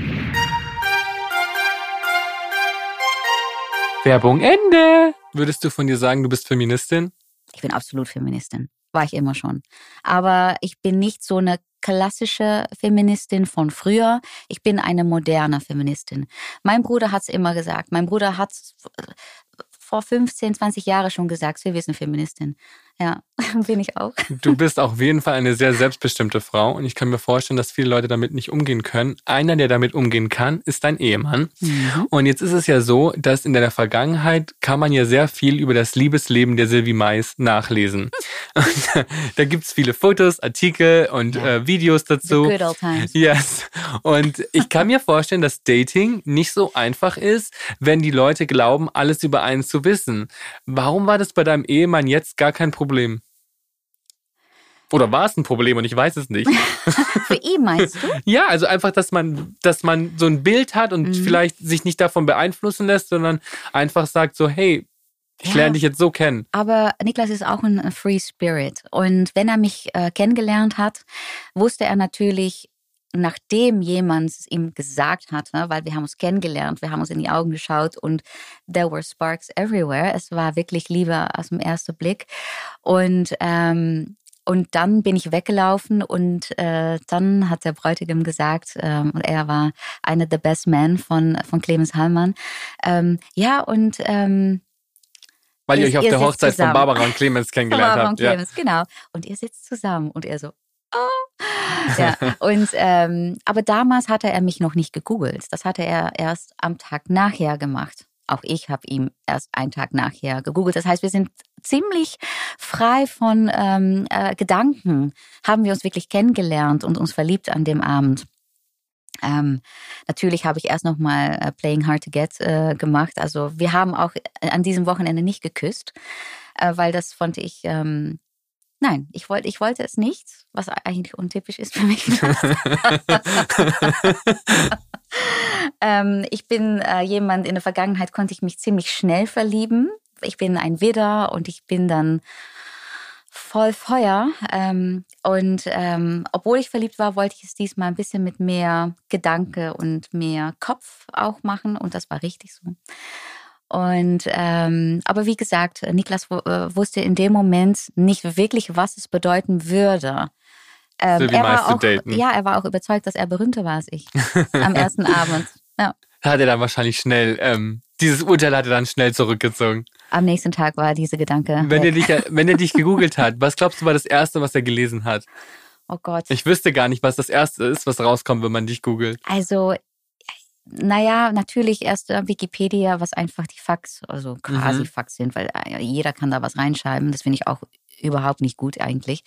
Werbung Ende! Würdest du von dir sagen, du bist Feministin? Ich bin absolut Feministin. War ich immer schon. Aber ich bin nicht so eine klassische Feministin von früher. Ich bin eine moderne Feministin. Mein Bruder hat es immer gesagt. Mein Bruder hat vor 15, 20 Jahren schon gesagt, wir wissen Feministin. Ja, bin ich auch. Du bist auf jeden Fall eine sehr selbstbestimmte Frau und ich kann mir vorstellen, dass viele Leute damit nicht umgehen können. Einer, der damit umgehen kann, ist dein Ehemann. Mhm. Und jetzt ist es ja so, dass in der Vergangenheit kann man ja sehr viel über das Liebesleben der Sylvie Mais nachlesen. da gibt's viele Fotos, Artikel und ja. äh, Videos dazu. The good old times. Yes. Und ich kann mir vorstellen, dass Dating nicht so einfach ist, wenn die Leute glauben, alles über einen zu wissen. Warum war das bei deinem Ehemann jetzt gar kein Problem? Oder war es ein Problem und ich weiß es nicht? Für ihn meinst du? ja, also einfach, dass man, dass man so ein Bild hat und mhm. vielleicht sich nicht davon beeinflussen lässt, sondern einfach sagt so, hey, ich ja, lerne dich jetzt so kennen. Aber Niklas ist auch ein Free Spirit. Und wenn er mich äh, kennengelernt hat, wusste er natürlich, nachdem jemand es ihm gesagt hat, ne, weil wir haben uns kennengelernt, wir haben uns in die Augen geschaut und there were sparks everywhere. Es war wirklich Liebe aus dem ersten Blick. Und ähm, und dann bin ich weggelaufen und äh, dann hat der Bräutigam gesagt, ähm, und er war einer der Best Men von, von Clemens Hallmann. Ähm, ja, und ähm, weil ihr, euch auf ihr der Hochzeit zusammen. von Barbara und Clemens kennengelernt Barbara habt. Und Clemens, ja. genau. Und ihr sitzt zusammen und er so. Ja, und ähm, aber damals hatte er mich noch nicht gegoogelt. Das hatte er erst am Tag nachher gemacht. Auch ich habe ihm erst einen Tag nachher gegoogelt. Das heißt, wir sind ziemlich frei von ähm, äh, Gedanken, haben wir uns wirklich kennengelernt und uns verliebt an dem Abend. Ähm, natürlich habe ich erst noch mal äh, Playing Hard to Get äh, gemacht. Also wir haben auch an diesem Wochenende nicht geküsst, äh, weil das fand ich ähm, Nein, ich wollte, ich wollte es nicht, was eigentlich untypisch ist für mich. ähm, ich bin äh, jemand, in der Vergangenheit konnte ich mich ziemlich schnell verlieben. Ich bin ein Widder und ich bin dann voll Feuer. Ähm, und ähm, obwohl ich verliebt war, wollte ich es diesmal ein bisschen mit mehr Gedanke und mehr Kopf auch machen. Und das war richtig so. Und ähm, aber wie gesagt, Niklas äh, wusste in dem Moment nicht wirklich, was es bedeuten würde. Ähm, so er war auch, daten. ja, er war auch überzeugt, dass er berühmter war als ich am ersten Abend. Ja. Hat er dann wahrscheinlich schnell ähm, dieses Urteil hat er dann schnell zurückgezogen. Am nächsten Tag war diese Gedanke. Wenn er dich, wenn er dich gegoogelt hat, was glaubst du war das erste, was er gelesen hat? Oh Gott. Ich wüsste gar nicht, was das erste ist, was rauskommt, wenn man dich googelt. Also naja, natürlich erst Wikipedia, was einfach die Fax, also quasi mhm. Fax sind, weil äh, jeder kann da was reinschreiben. Das finde ich auch überhaupt nicht gut eigentlich.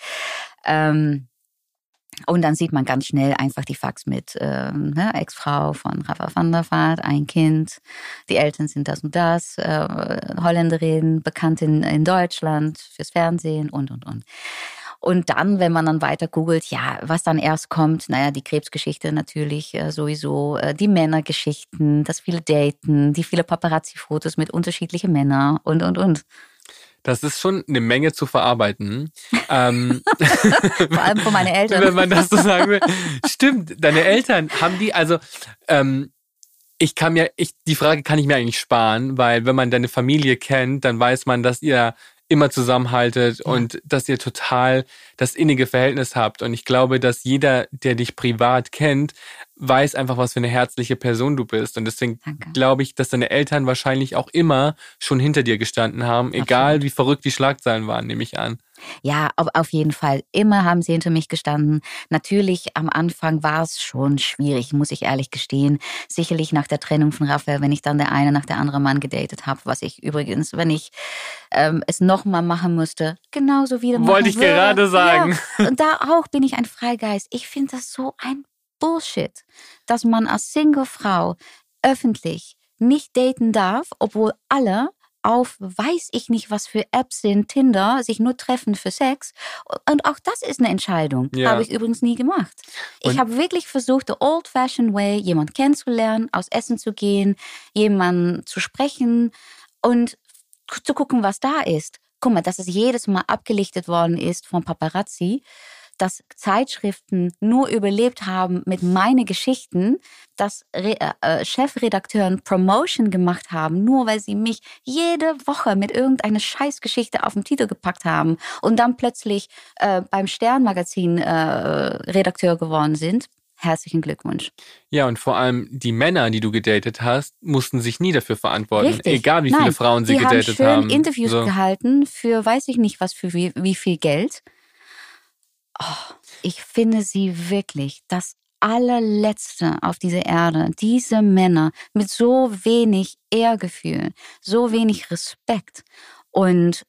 Ähm, und dann sieht man ganz schnell einfach die Fax mit ähm, ne, Ex-Frau von Rafa van der Vaart, ein Kind, die Eltern sind das und das, äh, Holländerin, bekannt in, in Deutschland fürs Fernsehen und, und, und. Und dann, wenn man dann weiter googelt, ja, was dann erst kommt, naja, die Krebsgeschichte natürlich äh, sowieso, äh, die Männergeschichten, das viele Daten, die viele Paparazzi-Fotos mit unterschiedlichen Männern und, und, und. Das ist schon eine Menge zu verarbeiten. ähm, Vor allem von meinen Eltern. Wenn man das so sagen will. Stimmt, deine Eltern haben die, also ähm, ich kann mir, ich, die Frage kann ich mir eigentlich sparen, weil wenn man deine Familie kennt, dann weiß man, dass ihr immer zusammenhaltet ja. und dass ihr total das innige Verhältnis habt. Und ich glaube, dass jeder, der dich privat kennt, weiß einfach, was für eine herzliche Person du bist. Und deswegen Danke. glaube ich, dass deine Eltern wahrscheinlich auch immer schon hinter dir gestanden haben, egal Absolut. wie verrückt die Schlagzeilen waren, nehme ich an. Ja, auf jeden Fall. Immer haben sie hinter mich gestanden. Natürlich am Anfang war es schon schwierig, muss ich ehrlich gestehen. Sicherlich nach der Trennung von Raphael, wenn ich dann der eine nach der andere Mann gedatet habe, was ich übrigens, wenn ich ähm, es nochmal machen musste, genauso wieder machen Wollte ich würde. gerade sagen. Ja. Und da auch bin ich ein Freigeist. Ich finde das so ein Bullshit, dass man als Single-Frau öffentlich nicht daten darf, obwohl alle auf weiß ich nicht, was für Apps sind, Tinder, sich nur treffen für Sex. Und auch das ist eine Entscheidung. Ja. Habe ich übrigens nie gemacht. Und ich habe wirklich versucht, the old-fashioned way, jemanden kennenzulernen, aus Essen zu gehen, jemanden zu sprechen und zu gucken, was da ist. Guck mal, dass es jedes Mal abgelichtet worden ist von Paparazzi dass Zeitschriften nur überlebt haben mit meine Geschichten, dass Re äh, äh, Chefredakteuren Promotion gemacht haben, nur weil sie mich jede Woche mit irgendeiner Scheißgeschichte auf den Titel gepackt haben und dann plötzlich äh, beim Sternmagazin äh, Redakteur geworden sind. herzlichen Glückwunsch. Ja, und vor allem die Männer, die du gedatet hast, mussten sich nie dafür verantworten. Richtig. Egal wie Nein, viele Frauen sie gedatet haben. Die haben schön Interviews so. gehalten für weiß ich nicht was für wie, wie viel Geld. Oh, ich finde sie wirklich das allerletzte auf dieser Erde. Diese Männer mit so wenig Ehrgefühl, so wenig Respekt. Und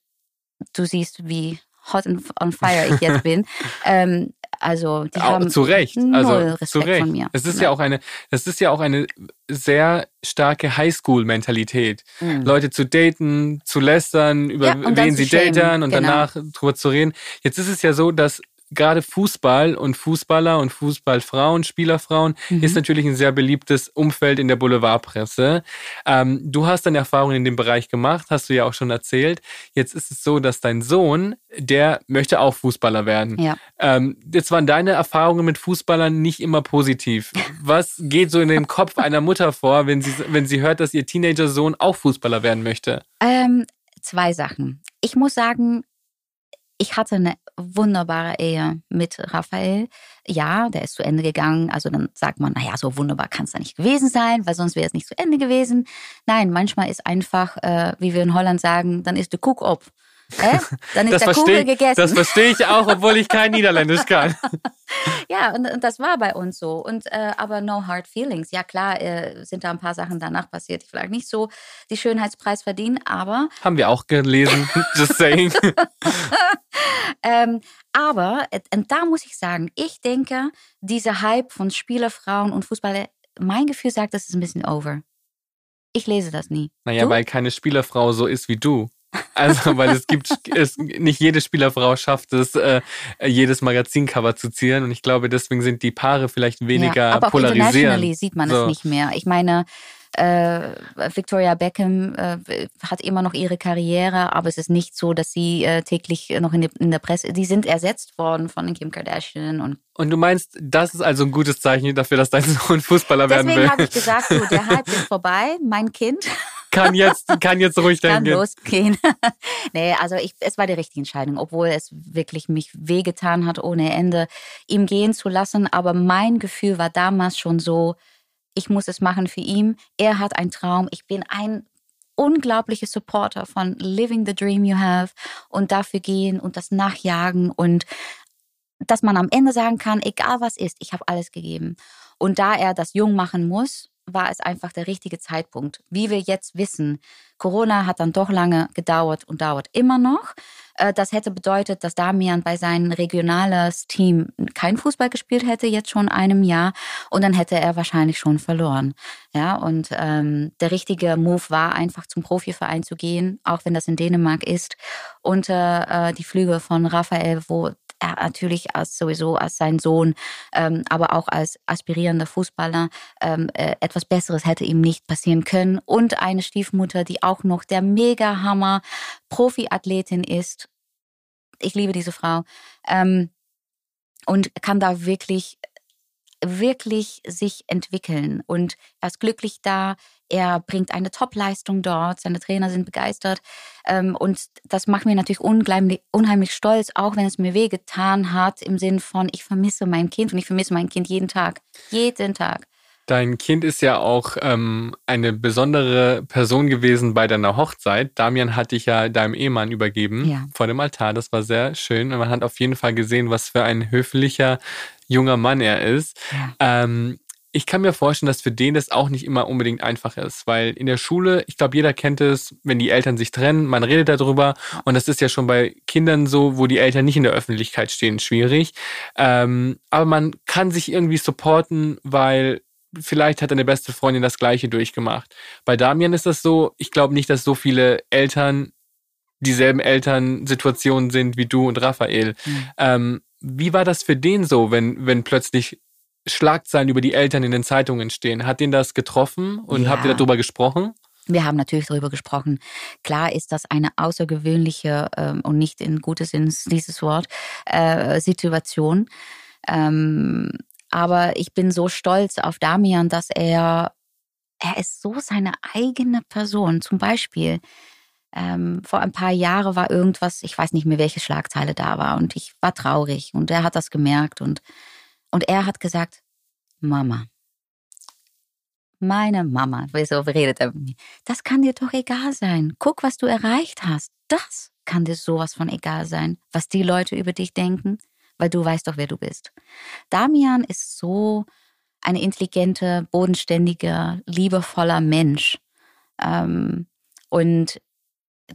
du siehst, wie hot on fire ich jetzt bin. ähm, also die haben zu Recht, also Respekt zu Recht. von mir. Es ist ja. ja. auch eine, es ist ja auch eine sehr starke Highschool-Mentalität, mhm. Leute zu daten, zu lästern, über ja, wen sie daten und genau. danach drüber zu reden. Jetzt ist es ja so, dass gerade Fußball und Fußballer und Fußballfrauen, Spielerfrauen mhm. ist natürlich ein sehr beliebtes Umfeld in der Boulevardpresse. Ähm, du hast deine Erfahrungen in dem Bereich gemacht, hast du ja auch schon erzählt. Jetzt ist es so, dass dein Sohn, der möchte auch Fußballer werden. Ja. Ähm, jetzt waren deine Erfahrungen mit Fußballern nicht immer positiv. Was geht so in dem Kopf einer Mutter vor, wenn sie, wenn sie hört, dass ihr Teenager-Sohn auch Fußballer werden möchte? Ähm, zwei Sachen. Ich muss sagen, ich hatte eine wunderbare Ehe mit Raphael. Ja, der ist zu Ende gegangen. Also dann sagt man, naja, so wunderbar kann es da nicht gewesen sein, weil sonst wäre es nicht zu Ende gewesen. Nein, manchmal ist einfach, äh, wie wir in Holland sagen, dann ist der Cook op. Äh? Dann ist das der Kugel gegessen. Das verstehe ich auch, obwohl ich kein Niederländisch kann. ja, und, und, das war bei uns so. Und äh, aber no hard feelings. Ja klar, äh, sind da ein paar Sachen danach passiert, die vielleicht nicht so die Schönheitspreis verdienen, aber haben wir auch gelesen. Just saying. ähm, aber und da muss ich sagen, ich denke, dieser Hype von Spielerfrauen und Fußballer, mein Gefühl sagt, das ist ein bisschen over. Ich lese das nie. Naja, du? weil keine Spielerfrau so ist wie du. Also, weil es gibt, es, nicht jede Spielerfrau schafft es, äh, jedes Magazincover zu zieren. Und ich glaube, deswegen sind die Paare vielleicht weniger ja, aber. Auch sieht man so. es nicht mehr. Ich meine, äh, Victoria Beckham äh, hat immer noch ihre Karriere, aber es ist nicht so, dass sie äh, täglich noch in, die, in der Presse, die sind ersetzt worden von Kim Kardashian und und du meinst, das ist also ein gutes Zeichen dafür, dass dein Sohn Fußballer Deswegen werden will? Deswegen habe ich gesagt, du, der Hype ist vorbei, mein Kind. Kann jetzt, kann jetzt ruhig kann gehen. losgehen. nee, also ich, es war die richtige Entscheidung, obwohl es wirklich mich wehgetan hat ohne Ende, ihm gehen zu lassen. Aber mein Gefühl war damals schon so, ich muss es machen für ihn. Er hat einen Traum. Ich bin ein unglaublicher Supporter von Living the Dream You Have und dafür gehen und das nachjagen und dass man am Ende sagen kann, egal was ist, ich habe alles gegeben. Und da er das jung machen muss, war es einfach der richtige Zeitpunkt. Wie wir jetzt wissen, Corona hat dann doch lange gedauert und dauert immer noch. Äh, das hätte bedeutet, dass Damian bei seinem regionales Team kein Fußball gespielt hätte, jetzt schon einem Jahr. Und dann hätte er wahrscheinlich schon verloren. Ja, und ähm, der richtige Move war einfach zum Profiverein zu gehen, auch wenn das in Dänemark ist, unter äh, die Flüge von Raphael, wo er natürlich als sowieso als sein Sohn, ähm, aber auch als aspirierender Fußballer ähm, äh, etwas Besseres hätte ihm nicht passieren können. Und eine Stiefmutter, die auch noch der Mega-Hammer Profiathletin ist. Ich liebe diese Frau. Ähm, und kann da wirklich wirklich sich entwickeln und er ist glücklich da, er bringt eine Top-Leistung dort, seine Trainer sind begeistert. Ähm, und das macht mir natürlich unheimlich, unheimlich stolz, auch wenn es mir wehgetan hat im Sinn von, ich vermisse mein Kind und ich vermisse mein Kind jeden Tag, jeden Tag. Dein Kind ist ja auch ähm, eine besondere Person gewesen bei deiner Hochzeit. Damian hat dich ja deinem Ehemann übergeben ja. vor dem Altar. Das war sehr schön. Und man hat auf jeden Fall gesehen, was für ein höflicher junger Mann er ist. Ja. Ähm, ich kann mir vorstellen, dass für den das auch nicht immer unbedingt einfach ist, weil in der Schule, ich glaube, jeder kennt es, wenn die Eltern sich trennen, man redet darüber und das ist ja schon bei Kindern so, wo die Eltern nicht in der Öffentlichkeit stehen, schwierig. Ähm, aber man kann sich irgendwie supporten, weil vielleicht hat deine beste Freundin das Gleiche durchgemacht. Bei Damian ist das so, ich glaube nicht, dass so viele Eltern dieselben Elternsituationen sind wie du und Raphael. Mhm. Ähm, wie war das für den so, wenn, wenn plötzlich Schlagzeilen über die Eltern in den Zeitungen stehen? Hat den das getroffen und ja. habt ihr darüber gesprochen? Wir haben natürlich darüber gesprochen. Klar ist das eine außergewöhnliche ähm, und nicht in gutes Sinn dieses Wort äh, Situation. Ähm, aber ich bin so stolz auf Damian, dass er er ist so seine eigene Person. Zum Beispiel ähm, vor ein paar Jahren war irgendwas, ich weiß nicht mehr, welche Schlagzeile da war und ich war traurig und er hat das gemerkt und, und er hat gesagt, Mama. Meine Mama, wieso redet er mit mir? Das kann dir doch egal sein. Guck, was du erreicht hast. Das kann dir sowas von egal sein, was die Leute über dich denken, weil du weißt doch, wer du bist. Damian ist so eine intelligente, bodenständige, liebevoller Mensch. Ähm, und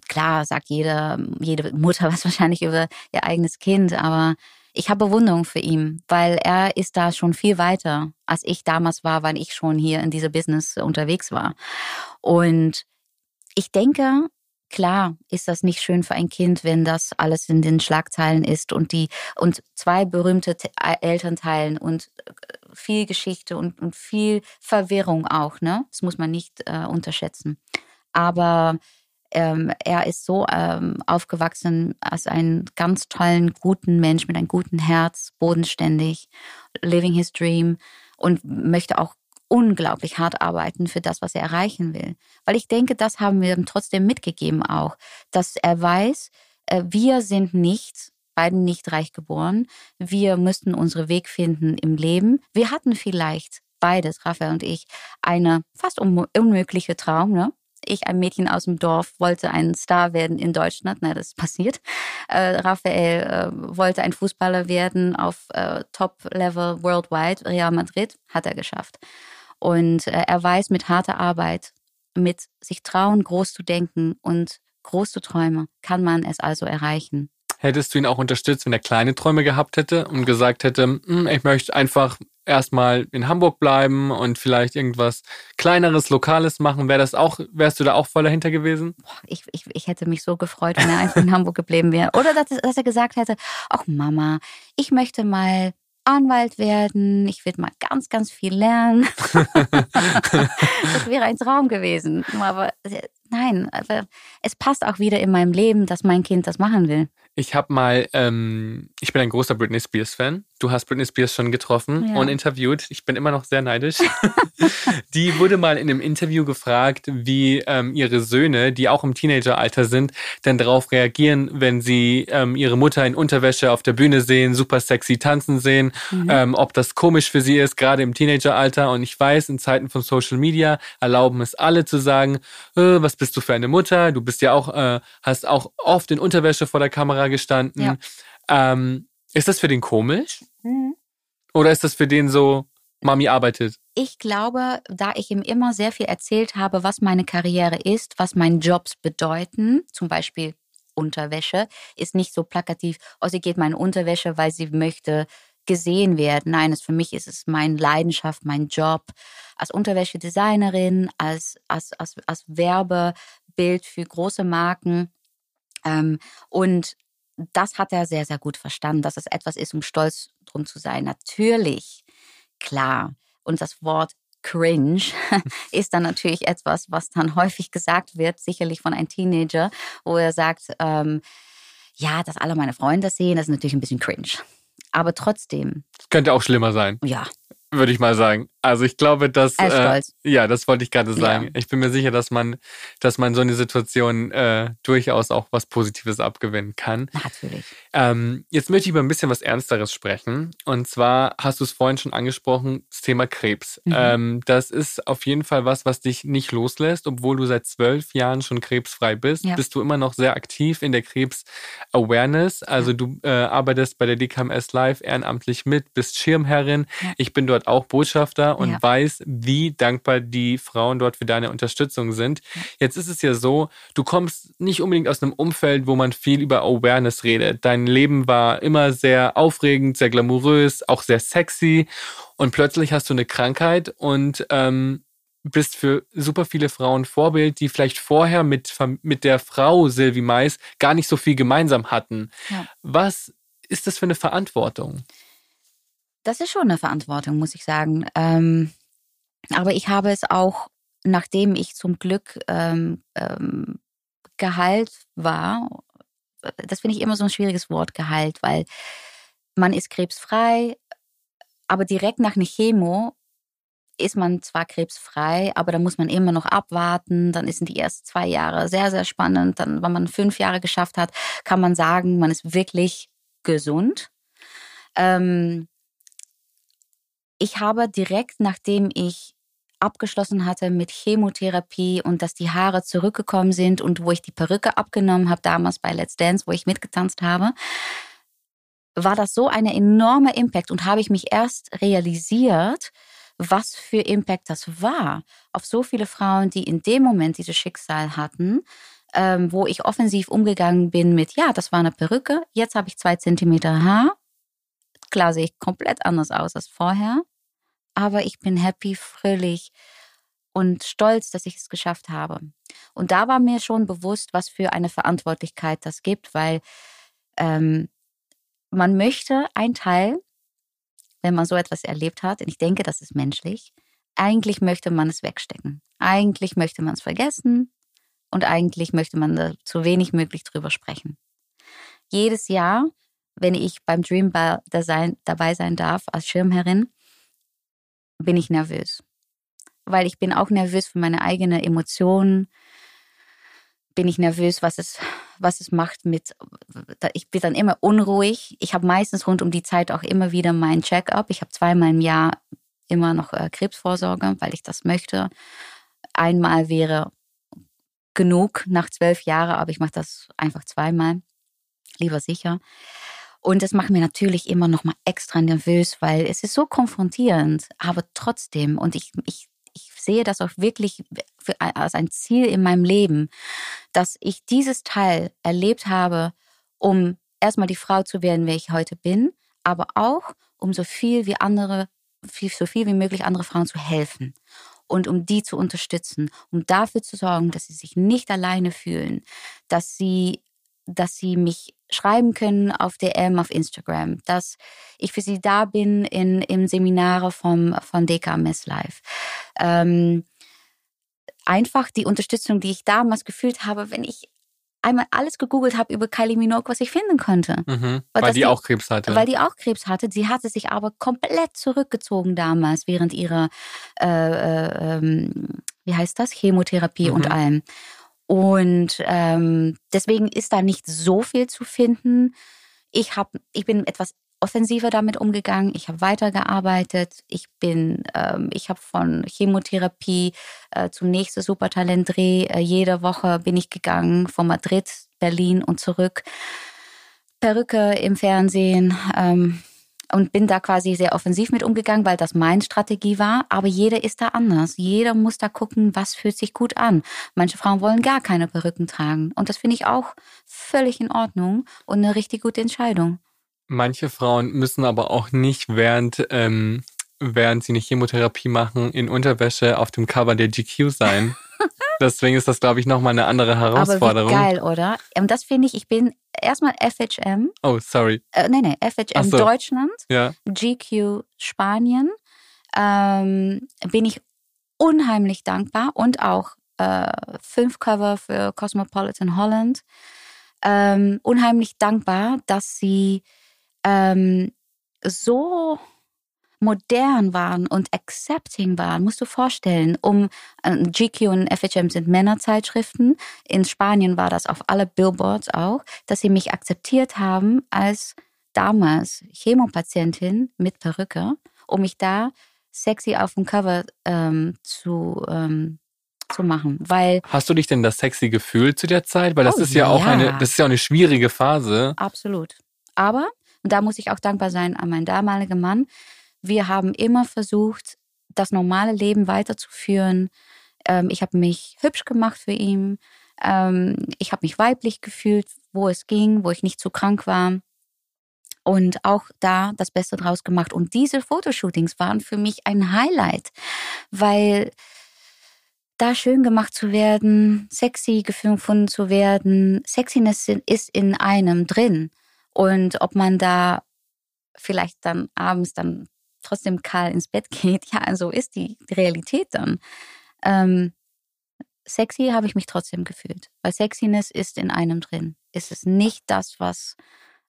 klar sagt jede, jede Mutter was wahrscheinlich über ihr eigenes Kind, aber ich habe Bewunderung für ihn, weil er ist da schon viel weiter, als ich damals war, weil ich schon hier in dieser Business unterwegs war. Und ich denke, klar ist das nicht schön für ein Kind, wenn das alles in den Schlagzeilen ist und die und zwei berühmte Elternteilen und äh, viel Geschichte und, und viel Verwirrung auch, ne? Das muss man nicht äh, unterschätzen. Aber ähm, er ist so ähm, aufgewachsen als einen ganz tollen, guten Mensch mit einem guten Herz, bodenständig, living his dream und möchte auch unglaublich hart arbeiten für das, was er erreichen will. Weil ich denke, das haben wir ihm trotzdem mitgegeben auch, dass er weiß, äh, wir sind nicht beiden nicht reich geboren. Wir müssten unseren Weg finden im Leben. Wir hatten vielleicht beides, Raphael und ich, eine fast unmögliche Traum, ne? Ich, ein Mädchen aus dem Dorf, wollte ein Star werden in Deutschland. Na, das ist passiert. Äh, Raphael äh, wollte ein Fußballer werden auf äh, Top-Level worldwide. Real Madrid hat er geschafft. Und äh, er weiß, mit harter Arbeit, mit sich trauen, groß zu denken und groß zu träumen, kann man es also erreichen. Hättest du ihn auch unterstützt, wenn er kleine Träume gehabt hätte und gesagt hätte, hm, ich möchte einfach erstmal in Hamburg bleiben und vielleicht irgendwas kleineres, lokales machen, wäre das auch, wärst du da auch voll dahinter gewesen? Ich, ich, ich hätte mich so gefreut, wenn er einfach in Hamburg geblieben wäre. Oder dass, dass er gesagt hätte, ach Mama, ich möchte mal Anwalt werden, ich würde mal ganz, ganz viel lernen. das wäre ein Traum gewesen. Aber äh, nein, aber es passt auch wieder in meinem Leben, dass mein Kind das machen will. Ich habe mal, ähm, ich bin ein großer Britney Spears-Fan. Du hast Britney Spears schon getroffen ja. und interviewt. Ich bin immer noch sehr neidisch. die wurde mal in einem Interview gefragt, wie ähm, ihre Söhne, die auch im Teenageralter sind, denn darauf reagieren, wenn sie ähm, ihre Mutter in Unterwäsche auf der Bühne sehen, super sexy tanzen sehen, mhm. ähm, ob das komisch für sie ist, gerade im Teenageralter. Und ich weiß, in Zeiten von Social Media erlauben es alle zu sagen, äh, was bist du für eine Mutter? Du bist ja auch, äh, hast auch oft in Unterwäsche vor der Kamera gestanden. Ja. Ähm, ist das für den komisch? Mhm. Oder ist das für den so, Mami arbeitet? Ich glaube, da ich ihm immer sehr viel erzählt habe, was meine Karriere ist, was meine Jobs bedeuten, zum Beispiel Unterwäsche, ist nicht so plakativ, oh, sie geht meine Unterwäsche, weil sie möchte gesehen werden. Nein, es, für mich ist es meine Leidenschaft, mein Job als Unterwäschedesignerin, als, als, als, als Werbebild für große Marken. Ähm, und das hat er sehr, sehr gut verstanden, dass es etwas ist, um stolz drum zu sein. Natürlich, klar. Und das Wort cringe ist dann natürlich etwas, was dann häufig gesagt wird, sicherlich von einem Teenager, wo er sagt, ähm, ja, dass alle meine Freunde sehen, das ist natürlich ein bisschen cringe. Aber trotzdem. Das könnte auch schlimmer sein. Ja, würde ich mal sagen. Also ich glaube, dass äh, ja, das wollte ich gerade sagen. Ja. Ich bin mir sicher, dass man, dass man so eine Situation äh, durchaus auch was Positives abgewinnen kann. Natürlich. Ähm, jetzt möchte ich über ein bisschen was Ernsteres sprechen. Und zwar hast du es vorhin schon angesprochen, das Thema Krebs. Mhm. Ähm, das ist auf jeden Fall was, was dich nicht loslässt, obwohl du seit zwölf Jahren schon krebsfrei bist. Ja. Bist du immer noch sehr aktiv in der Krebs-Awareness. Also ja. du äh, arbeitest bei der DKMS Live ehrenamtlich mit, bist Schirmherrin. Ich bin dort auch Botschafter und ja. weiß, wie dankbar die Frauen dort für deine Unterstützung sind. Jetzt ist es ja so, du kommst nicht unbedingt aus einem Umfeld, wo man viel über Awareness redet. Dein Leben war immer sehr aufregend, sehr glamourös, auch sehr sexy und plötzlich hast du eine Krankheit und ähm, bist für super viele Frauen Vorbild, die vielleicht vorher mit, mit der Frau Sylvie Mais gar nicht so viel gemeinsam hatten. Ja. Was ist das für eine Verantwortung? Das ist schon eine Verantwortung, muss ich sagen. Ähm, aber ich habe es auch, nachdem ich zum Glück ähm, ähm, geheilt war, das finde ich immer so ein schwieriges Wort, geheilt, weil man ist krebsfrei, aber direkt nach einer Chemo ist man zwar krebsfrei, aber da muss man immer noch abwarten. Dann sind die ersten zwei Jahre sehr, sehr spannend. Dann, wenn man fünf Jahre geschafft hat, kann man sagen, man ist wirklich gesund. Ähm, ich habe direkt, nachdem ich abgeschlossen hatte mit Chemotherapie und dass die Haare zurückgekommen sind und wo ich die Perücke abgenommen habe, damals bei Let's Dance, wo ich mitgetanzt habe, war das so eine enorme Impact und habe ich mich erst realisiert, was für Impact das war auf so viele Frauen, die in dem Moment dieses Schicksal hatten, ähm, wo ich offensiv umgegangen bin mit, ja, das war eine Perücke, jetzt habe ich zwei Zentimeter Haar. Klar sehe ich komplett anders aus als vorher, aber ich bin happy, fröhlich und stolz, dass ich es geschafft habe. Und da war mir schon bewusst, was für eine Verantwortlichkeit das gibt, weil ähm, man möchte ein Teil, wenn man so etwas erlebt hat, und ich denke, das ist menschlich, eigentlich möchte man es wegstecken. Eigentlich möchte man es vergessen und eigentlich möchte man da so wenig möglich drüber sprechen. Jedes Jahr, wenn ich beim Dream Ball dabei sein darf als Schirmherrin, bin ich nervös. Weil ich bin auch nervös für meine eigenen Emotionen. Bin ich nervös, was es, was es macht mit, ich bin dann immer unruhig. Ich habe meistens rund um die Zeit auch immer wieder meinen Check-up. Ich habe zweimal im Jahr immer noch äh, Krebsvorsorge, weil ich das möchte. Einmal wäre genug nach zwölf Jahren, aber ich mache das einfach zweimal. Lieber sicher. Und das macht mir natürlich immer noch mal extra nervös, weil es ist so konfrontierend, aber trotzdem. Und ich, ich, ich sehe das auch wirklich für, als ein Ziel in meinem Leben, dass ich dieses Teil erlebt habe, um erstmal die Frau zu werden, wer ich heute bin, aber auch um so viel wie andere, so viel wie möglich andere Frauen zu helfen und um die zu unterstützen, um dafür zu sorgen, dass sie sich nicht alleine fühlen, dass sie dass sie mich schreiben können auf DM, auf Instagram, dass ich für sie da bin in, im Seminare vom, von DKMS Live. Ähm, einfach die Unterstützung, die ich damals gefühlt habe, wenn ich einmal alles gegoogelt habe über Kylie Minogue, was ich finden konnte. Mhm, weil die, die, auch Krebs hatte. Weil die auch Krebs hatte. Sie hatte sich aber komplett zurückgezogen damals während ihrer, äh, äh, ähm, wie heißt das, Chemotherapie mhm. und allem. Und ähm, deswegen ist da nicht so viel zu finden. Ich, hab, ich bin etwas offensiver damit umgegangen. Ich habe weitergearbeitet. Ich bin, ähm, ich habe von Chemotherapie äh, zum nächsten Supertalent-Dreh. Äh, jede Woche bin ich gegangen von Madrid, Berlin und zurück. Perücke im Fernsehen. Ähm, und bin da quasi sehr offensiv mit umgegangen, weil das meine Strategie war. Aber jeder ist da anders. Jeder muss da gucken, was fühlt sich gut an. Manche Frauen wollen gar keine Perücken tragen. Und das finde ich auch völlig in Ordnung und eine richtig gute Entscheidung. Manche Frauen müssen aber auch nicht während, ähm, während sie eine Chemotherapie machen, in Unterwäsche auf dem Cover der GQ sein. Deswegen ist das, glaube ich, nochmal eine andere Herausforderung. Aber geil, oder? Und das finde ich, ich bin erstmal FHM. Oh, sorry. Äh, nee, nee, FHM so. Deutschland, ja. GQ Spanien. Ähm, bin ich unheimlich dankbar und auch äh, fünf Cover für Cosmopolitan Holland. Ähm, unheimlich dankbar, dass sie ähm, so modern waren und accepting waren, musst du vorstellen, um äh, GQ und FHM sind Männerzeitschriften. In Spanien war das auf alle Billboards auch, dass sie mich akzeptiert haben als damals Chemopatientin mit Perücke, um mich da sexy auf dem Cover ähm, zu ähm, zu machen, weil Hast du dich denn das sexy gefühlt zu der Zeit, weil das oh, ist ja, ja auch eine das ist ja auch eine schwierige Phase. Absolut. Aber und da muss ich auch dankbar sein an meinen damaligen Mann, wir haben immer versucht, das normale Leben weiterzuführen. Ähm, ich habe mich hübsch gemacht für ihn. Ähm, ich habe mich weiblich gefühlt, wo es ging, wo ich nicht zu krank war. Und auch da das Beste draus gemacht. Und diese Fotoshootings waren für mich ein Highlight, weil da schön gemacht zu werden, sexy gefunden zu werden, Sexiness ist in einem drin. Und ob man da vielleicht dann abends dann trotzdem kahl ins Bett geht, ja, so ist die Realität dann. Ähm, sexy habe ich mich trotzdem gefühlt, weil Sexiness ist in einem drin. Es ist nicht das, was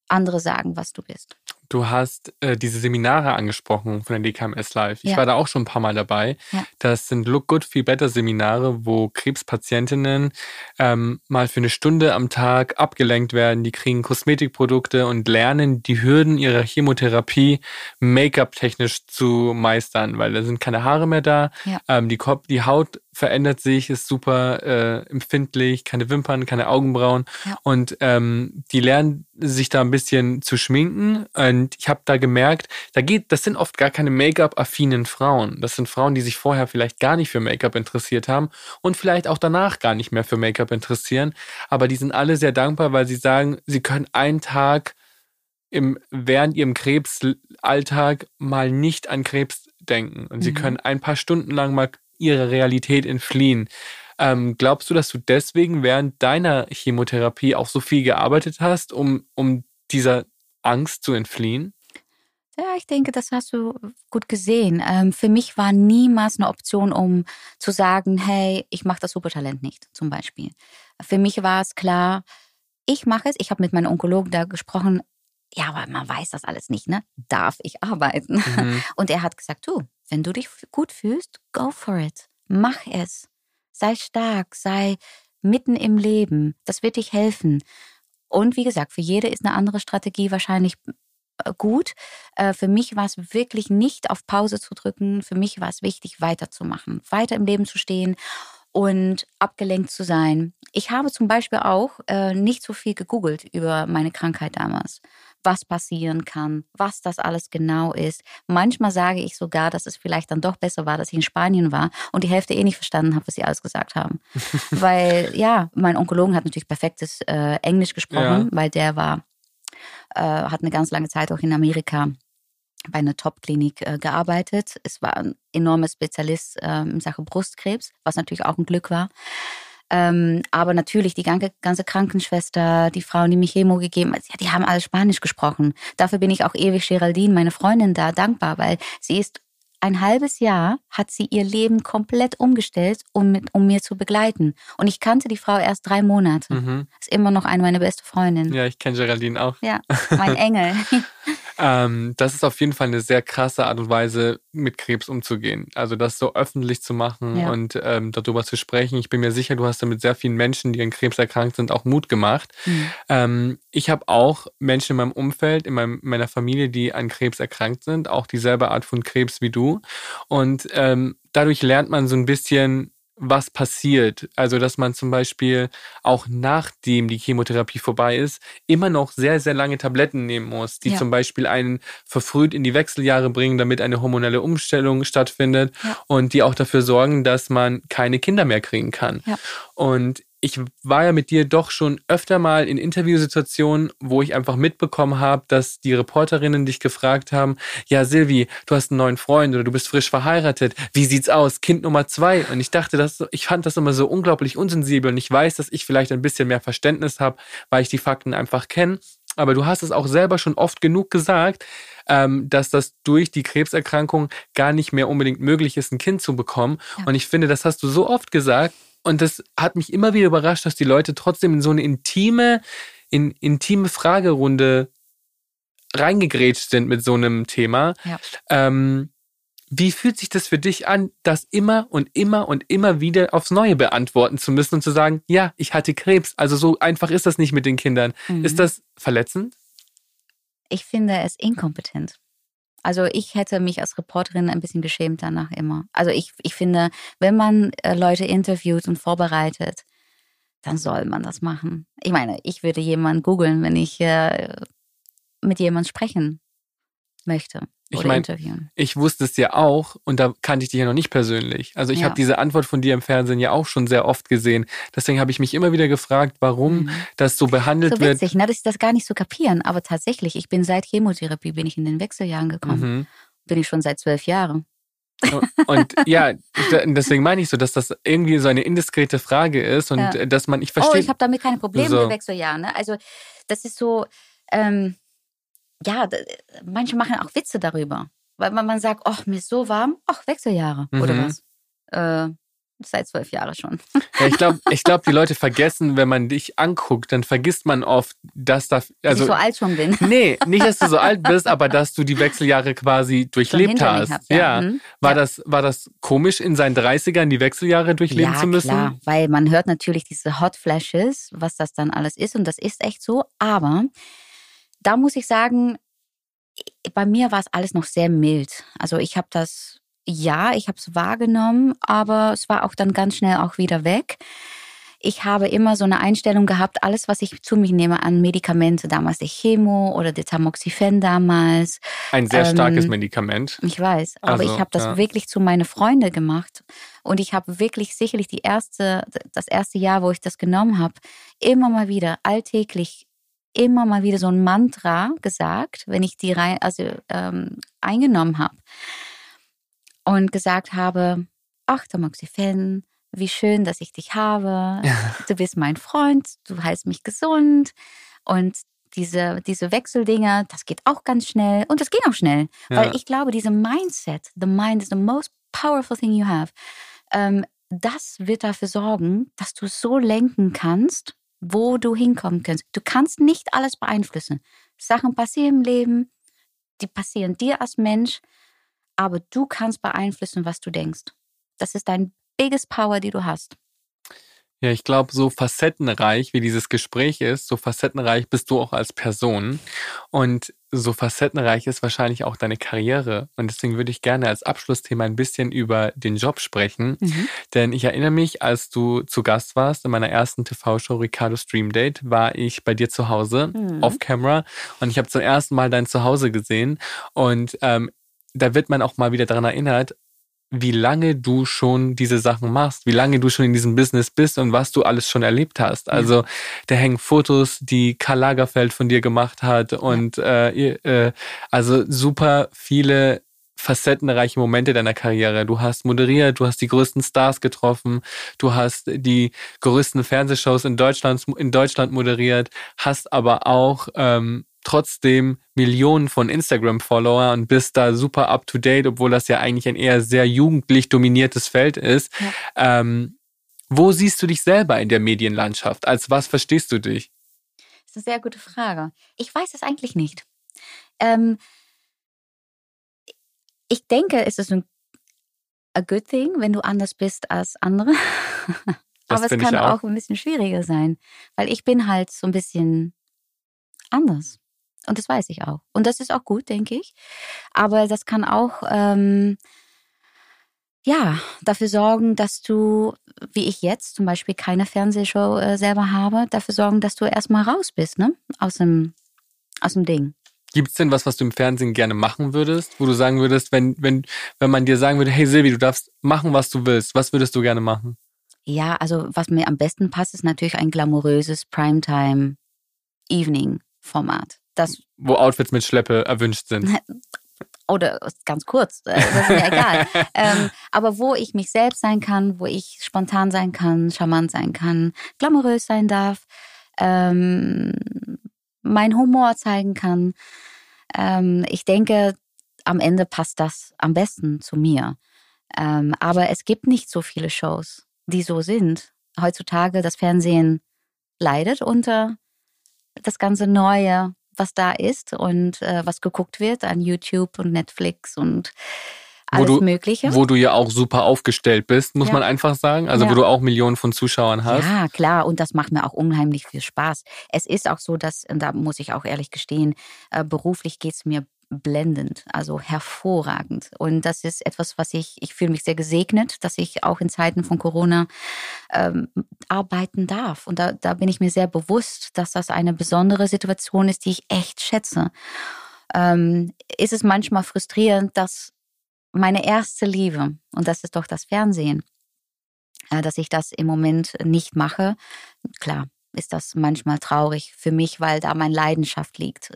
andere sagen, was du bist. Du hast äh, diese Seminare angesprochen von der DKMS Live. Ich Ja. war da auch schon ein paar Mal dabei. Ja. Das sind Look Good, Feel Better Seminare, wo Krebspatientinnen ähm, mal für eine Stunde am Tag abgelenkt werden. Die kriegen Kosmetikprodukte und lernen die Hürden ihrer Chemotherapie Make-up-technisch zu meistern, weil da sind keine Haare mehr da. Ja. Ähm, die, die Haut verändert sich, ist super äh, empfindlich, keine Wimpern, keine Augenbrauen. Ja. Und ähm, die lernen sich da ein bisschen zu schminken. Und ich habe da gemerkt, da geht, das sind oft gar keine Make-up-affinen Frauen. Das sind Frauen, die sich vorher vielleicht gar nicht für Make-up interessiert haben und vielleicht auch danach gar nicht mehr für Make-up interessieren. Aber die sind alle sehr dankbar, weil sie sagen, sie können einen Tag im, während ihrem Krebsalltag mal nicht an Krebs denken. Und sie Mhm. können ein paar Stunden lang mal ihrer Realität entfliehen. Ähm, glaubst du, dass du deswegen während deiner Chemotherapie auch so viel gearbeitet hast, um, um dieser Angst zu entfliehen? Ja, ich denke, das hast du gut gesehen. Ähm, für mich war niemals eine Option, um zu sagen, hey, ich mache das Supertalent nicht, zum Beispiel. Für mich war es klar, ich mache es. Ich habe mit meinem Onkologen da gesprochen. Ja, aber man weiß das alles nicht, ne? Darf ich arbeiten? Mhm. Und er hat gesagt, du, wenn du dich gut fühlst, go for it. Mach es. Sei stark, sei mitten im Leben. Das wird dich helfen. Und wie gesagt, für jede ist eine andere Strategie wahrscheinlich äh, gut. Äh, Für mich war es wirklich nicht auf Pause zu drücken. Für mich war es wichtig, weiterzumachen, weiter im Leben zu stehen und abgelenkt zu sein. Ich habe zum Beispiel auch äh, nicht so viel gegoogelt über meine Krankheit damals, was passieren kann, was das alles genau ist. Manchmal sage ich sogar, dass es vielleicht dann doch besser war, dass ich in Spanien war und die Hälfte eh nicht verstanden habe, was sie alles gesagt haben. weil ja, mein Onkologen hat natürlich perfektes äh, Englisch gesprochen, weil der war, äh, hat eine ganz lange Zeit auch in Amerika bei einer Top-Klinik äh, gearbeitet. Es war ein enormer Spezialist äh, in Sachen Brustkrebs, was natürlich auch ein Glück war. Ähm, aber natürlich die ganze, ganze Krankenschwester, die Frauen, die mir Chemo gegeben haben, ja, die haben alle Spanisch gesprochen. Dafür bin ich auch ewig Geraldine, meine Freundin, da dankbar, weil sie ist ein halbes Jahr hat sie ihr Leben komplett umgestellt, um, mit, um mir zu begleiten. Und ich kannte die Frau erst drei Monate. Mhm. Ist immer noch eine meiner beste Freundinnen. Ja, ich kenne Geraldine auch. Ja, mein Engel. Ähm, das ist auf jeden Fall eine sehr krasse Art und Weise, mit Krebs umzugehen. Also das so öffentlich zu machen Ja. und ähm, darüber zu sprechen. Ich bin mir sicher, du hast damit sehr vielen Menschen, die an Krebs erkrankt sind, auch Mut gemacht. Hm. Ähm, ich habe auch Menschen in meinem Umfeld, in meinem, meiner Familie, die an Krebs erkrankt sind, auch dieselbe Art von Krebs wie du. Und ähm, dadurch lernt man so ein bisschen, was passiert. Also, dass man zum Beispiel auch nachdem die Chemotherapie vorbei ist, immer noch sehr, sehr lange Tabletten nehmen muss, die Ja. zum Beispiel einen verfrüht in die Wechseljahre bringen, damit eine hormonelle Umstellung stattfindet Ja. und die auch dafür sorgen, dass man keine Kinder mehr kriegen kann. Ja. Und ich war ja mit dir doch schon öfter mal in Interviewsituationen, wo ich einfach mitbekommen habe, dass die Reporterinnen dich gefragt haben, ja Silvi, du hast einen neuen Freund oder du bist frisch verheiratet, wie sieht's aus, Kind Nummer zwei? Und ich dachte, das, ich fand das immer so unglaublich unsensibel und ich weiß, dass ich vielleicht ein bisschen mehr Verständnis habe, weil ich die Fakten einfach kenne. Aber du hast es auch selber schon oft genug gesagt, ähm, dass das durch die Krebserkrankung gar nicht mehr unbedingt möglich ist, ein Kind zu bekommen. Ja. Und ich finde, das hast du so oft gesagt. Und das hat mich immer wieder überrascht, dass die Leute trotzdem in so eine intime, in, intime Fragerunde reingegrätscht sind mit so einem Thema. Ja. Ähm, wie fühlt sich das für dich an, das immer und immer und immer wieder aufs Neue beantworten zu müssen und zu sagen, ja, ich hatte Krebs. Also so einfach ist das nicht mit den Kindern. Mhm. Ist das verletzend? Ich finde es inkompetent. Also ich hätte mich als Reporterin ein bisschen geschämt danach immer. Also ich, ich finde, wenn man äh, Leute interviewt und vorbereitet, dann soll man das machen. Ich meine, ich würde jemanden googeln, wenn ich äh, mit jemandem sprechen möchte Ich oder mein, interviewen. Ich wusste es ja auch und da kannte ich dich ja noch nicht persönlich. Also ich Ja. habe diese Antwort von dir im Fernsehen ja auch schon sehr oft gesehen. Deswegen habe ich mich immer wieder gefragt, warum Mhm. das so behandelt So wird. witzig, ne, dass ich das gar nicht so kapieren. Aber tatsächlich, ich bin seit Chemotherapie, bin ich in den Wechseljahren gekommen. Mhm. Bin ich schon seit zwölf Jahren. Und ja, deswegen meine ich so, dass das irgendwie so eine indiskrete Frage ist und Ja. dass man, ich Oh, verstehe. ich habe damit keine Probleme So. mit Wechseljahren. Ne? Also das ist so, ähm, ja, manche machen auch Witze darüber. Weil man, man sagt, ach, mir ist so warm, ach, Wechseljahre oder Mhm. was. Äh, seit zwölf Jahren schon. Ja, ich glaube, ich glaub, die Leute vergessen, wenn man dich anguckt, dann vergisst man oft, dass da. Also, ich so alt schon bin. Nee, nicht, dass du so alt bist, aber dass du die Wechseljahre quasi durchlebt hast. Hab, ja. ja. Mhm. War, ja. Das, war das komisch, in seinen 30ern die Wechseljahre durchleben ja, zu müssen? Klar, weil man hört natürlich diese Hot Flashes, was das dann alles ist. Und das ist echt so. Aber da muss ich sagen, bei mir war es alles noch sehr mild. Also ich habe das ja, ich habe es wahrgenommen, aber es war auch dann ganz schnell auch wieder weg. Ich habe immer so eine Einstellung gehabt, alles, was ich zu mir nehme an Medikamente, damals die Chemo oder der Tamoxifen damals. Ein sehr ähm, starkes Medikament. Ich weiß, aber also, ich habe das ja. wirklich zu meinen Freunden gemacht. Und ich habe wirklich sicherlich die erste, das erste Jahr, wo ich das genommen habe, immer mal wieder alltäglich immer mal wieder so ein Mantra gesagt, wenn ich die rein, also ähm, eingenommen habe und gesagt habe, ach, Tamoxifen, wie schön, dass ich dich habe. Du bist mein Freund, du heißt mich gesund. Und diese, diese Wechseldinger, das geht auch ganz schnell. Und das geht auch schnell. Ja. Weil ich glaube, diese Mindset, the mind is the most powerful thing you have, ähm, das wird dafür sorgen, dass du so lenken kannst, wo du hinkommen kannst. Du kannst nicht alles beeinflussen. Sachen passieren im Leben, die passieren dir als Mensch aber du kannst beeinflussen, was du denkst. Das ist dein biggest Power, die du hast. Ja, ich glaube, so facettenreich wie dieses Gespräch ist, so facettenreich bist du auch als Person. Und so facettenreich ist wahrscheinlich auch deine Karriere. Und deswegen würde ich gerne als Abschlussthema ein bisschen über den Job sprechen. Mhm. Denn ich erinnere mich, als du zu Gast warst in meiner ersten TV-Show Ricardo Stream Date, war ich bei dir zu Hause, mhm. off-camera. Und ich habe zum ersten Mal dein Zuhause gesehen. Und ähm, da wird man auch mal wieder daran erinnert, wie lange du schon diese Sachen machst, wie lange du schon in diesem Business bist und was du alles schon erlebt hast. Also da hängen Fotos, die Karl Lagerfeld von dir gemacht hat und ja. äh, äh, also super viele facettenreiche Momente deiner Karriere. Du hast moderiert, du hast die größten Stars getroffen, du hast die größten Fernsehshows in Deutschland, in Deutschland moderiert, hast aber auch ähm, trotzdem Millionen von Instagram-Follower und bist da super up-to-date, obwohl das ja eigentlich ein eher sehr jugendlich dominiertes Feld ist. Ja. Ähm, wo siehst du dich selber in der Medienlandschaft? Als was verstehst du dich? Das ist eine sehr gute Frage. Ich weiß es eigentlich nicht. Ähm, ich denke, es ist ein a good thing, wenn du anders bist als andere. Aber es kann auch. auch ein bisschen schwieriger sein, weil ich bin halt so ein bisschen anders. Und das weiß ich auch. Und das ist auch gut, denke ich. Aber das kann auch, ähm, ja, dafür sorgen, dass du, wie ich jetzt zum Beispiel keine Fernsehshow äh, selber habe, dafür sorgen, dass du erstmal raus bist, ne? Aus dem, aus dem Ding. Gibt es denn was, was du im Fernsehen gerne machen würdest, wo du sagen würdest, wenn, wenn, wenn man dir sagen würde, hey Silvi, du darfst machen, was du willst, was würdest du gerne machen? Ja, also was mir am besten passt, ist natürlich ein glamouröses Primetime Evening Format. Das, Wo Outfits mit Schleppe erwünscht sind. Oder ganz kurz, äh, das ist mir egal. ähm, aber wo ich mich selbst sein kann, wo ich spontan sein kann, charmant sein kann, glamourös sein darf, ähm, mein Humor zeigen kann. Ähm, ich denke, am Ende passt das am besten zu mir. Ähm, aber es gibt nicht so viele Shows, die so sind. Heutzutage das Fernsehen leidet unter das ganze Neue, was da ist und äh, was geguckt wird an YouTube und Netflix und alles wo du, Mögliche. Wo du ja auch super aufgestellt bist, muss ja. man einfach sagen. Also ja. wo du auch Millionen von Zuschauern hast. Ja, klar. Und das macht mir auch unheimlich viel Spaß. Es ist auch so, dass, und da muss ich auch ehrlich gestehen, äh, beruflich geht es mir blendend, also hervorragend. Und das ist etwas, was ich, ich fühle mich sehr gesegnet, dass ich auch in Zeiten von Corona ähm, arbeiten darf. Und da, da bin ich mir sehr bewusst, dass das eine besondere Situation ist, die ich echt schätze. Ähm, ist es manchmal frustrierend, dass meine erste Liebe, und das ist doch das Fernsehen, äh, dass ich das im Moment nicht mache. Klar, ist das manchmal traurig für mich, weil da meine Leidenschaft liegt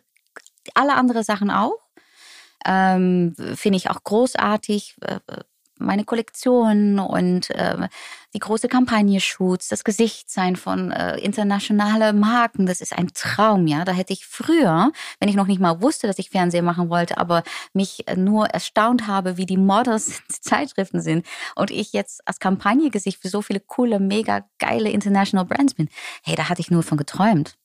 alle anderen Sachen auch. Ähm, Finde ich auch großartig. Äh, meine Kollektion und äh, die große Kampagne Shoots, das Gesichtsein von äh, internationale Marken, das ist ein Traum, ja. Da hätte ich früher, wenn ich noch nicht mal wusste, dass ich Fernsehen machen wollte, aber mich nur erstaunt habe, wie die Models Zeitschriften sind und ich jetzt als Kampagnegesicht für so viele coole, mega geile international Brands bin. Hey, da hatte ich nur von geträumt.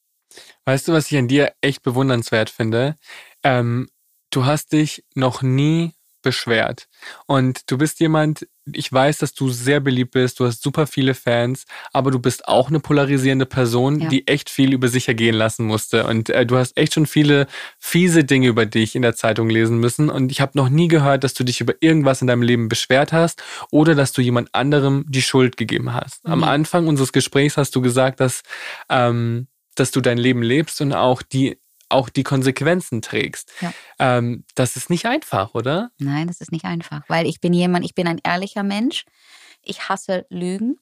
Weißt du, was ich an dir echt bewundernswert finde? Ähm, du hast dich noch nie beschwert. Und du bist jemand, ich weiß, dass du sehr beliebt bist, du hast super viele Fans, aber du bist auch eine polarisierende Person, ja. die echt viel über sich ergehen lassen musste. Und äh, du hast echt schon viele fiese Dinge über dich in der Zeitung lesen müssen. Und ich habe noch nie gehört, dass du dich über irgendwas in deinem Leben beschwert hast oder dass du jemand anderem die Schuld gegeben hast. Mhm. Am Anfang unseres Gesprächs hast du gesagt, dass, ähm, dass du dein Leben lebst und auch die auch die Konsequenzen trägst. Ja. Ähm, das ist nicht einfach, oder? Nein, das ist nicht einfach, weil ich bin jemand, ich bin ein ehrlicher Mensch. Ich hasse Lügen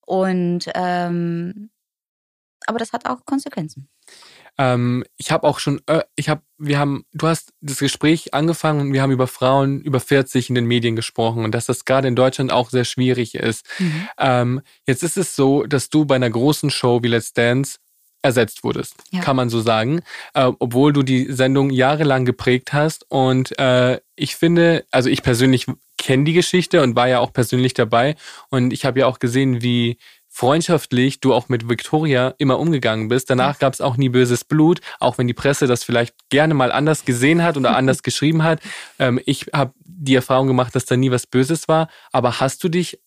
und ähm, aber das hat auch Konsequenzen. Ähm, ich habe auch schon, äh, ich habe, wir haben, du hast das Gespräch angefangen und wir haben über Frauen über 40 in den Medien gesprochen und dass das gerade in Deutschland auch sehr schwierig ist. Mhm. Ähm, jetzt ist es so, dass du bei einer großen Show wie Let's Dance ersetzt wurdest, ja. kann man so sagen, äh, obwohl du die Sendung jahrelang geprägt hast. Und äh, ich finde, also ich persönlich kenne die Geschichte und war ja auch persönlich dabei. Und ich habe ja auch gesehen, wie freundschaftlich du auch mit Victoria immer umgegangen bist. Danach gab es auch nie böses Blut, auch wenn die Presse das vielleicht gerne mal anders gesehen hat oder anders geschrieben hat. Ähm, ich habe die Erfahrung gemacht, dass da nie was Böses war. Aber hast du dich,